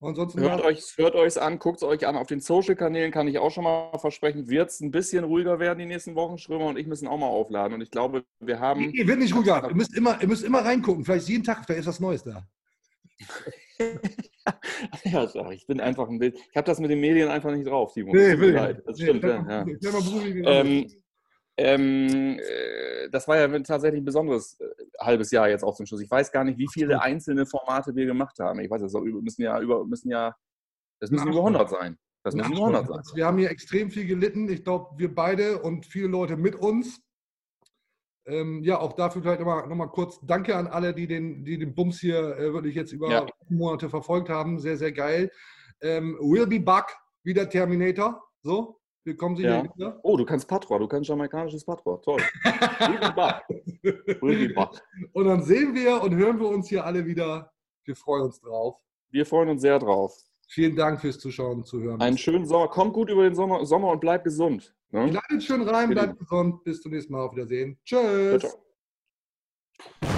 Speaker 1: Ansonsten
Speaker 2: Hört euch hört euch's an, guckt es euch an. Auf den Social-Kanälen kann ich auch schon mal versprechen, wird es ein bisschen ruhiger werden die nächsten Wochen. Schrömer und ich müssen auch mal aufladen. Und ich glaube, wir haben.
Speaker 1: Nee, wird nicht ruhiger. Ihr müsst, immer, ihr müsst immer reingucken. Vielleicht jeden Tag, vielleicht ist was Neues da. (laughs)
Speaker 2: ja, ich bin einfach ein Bild. Ich habe das mit den Medien einfach nicht drauf, Timo.
Speaker 1: Nee, will
Speaker 2: leid. Das
Speaker 1: Nee,
Speaker 2: stimmt,
Speaker 1: bleib
Speaker 2: ja. ja. Ähm, ähm, äh, das war ja tatsächlich ein besonderes äh, halbes Jahr jetzt auch zum Schluss. Ich weiß gar nicht, wie viele einzelne Formate wir gemacht haben. Ich weiß, das müssen ja über, müssen ja, das müssen über 100 sein. Das müssen über 100 sein.
Speaker 1: Wir haben hier extrem viel gelitten. Ich glaube, wir beide und viele Leute mit uns. Ähm, ja, auch dafür vielleicht nochmal noch mal kurz Danke an alle, die den, die den Bums hier äh, wirklich jetzt über
Speaker 2: Ja.
Speaker 1: Monate verfolgt haben. Sehr, sehr geil. Ähm, will be back, wieder Terminator. So, willkommen Sie
Speaker 2: Ja.
Speaker 1: hier wieder.
Speaker 2: Oh, du kannst Patois, du kannst jamaikanisches Patois. Toll. Really back. (laughs)
Speaker 1: Und dann sehen wir und hören wir uns hier alle wieder. Wir freuen uns drauf.
Speaker 2: Wir freuen uns sehr drauf.
Speaker 1: Vielen Dank fürs Zuschauen und Zuhören.
Speaker 2: Einen schönen Sommer. Kommt gut über den Sommer, Sommer und bleibt gesund. Ne?
Speaker 1: Bleibt schön rein, bleibt gesund. Bis zum nächsten Mal. Auf Wiedersehen. Tschüss.
Speaker 2: Ciao, ciao.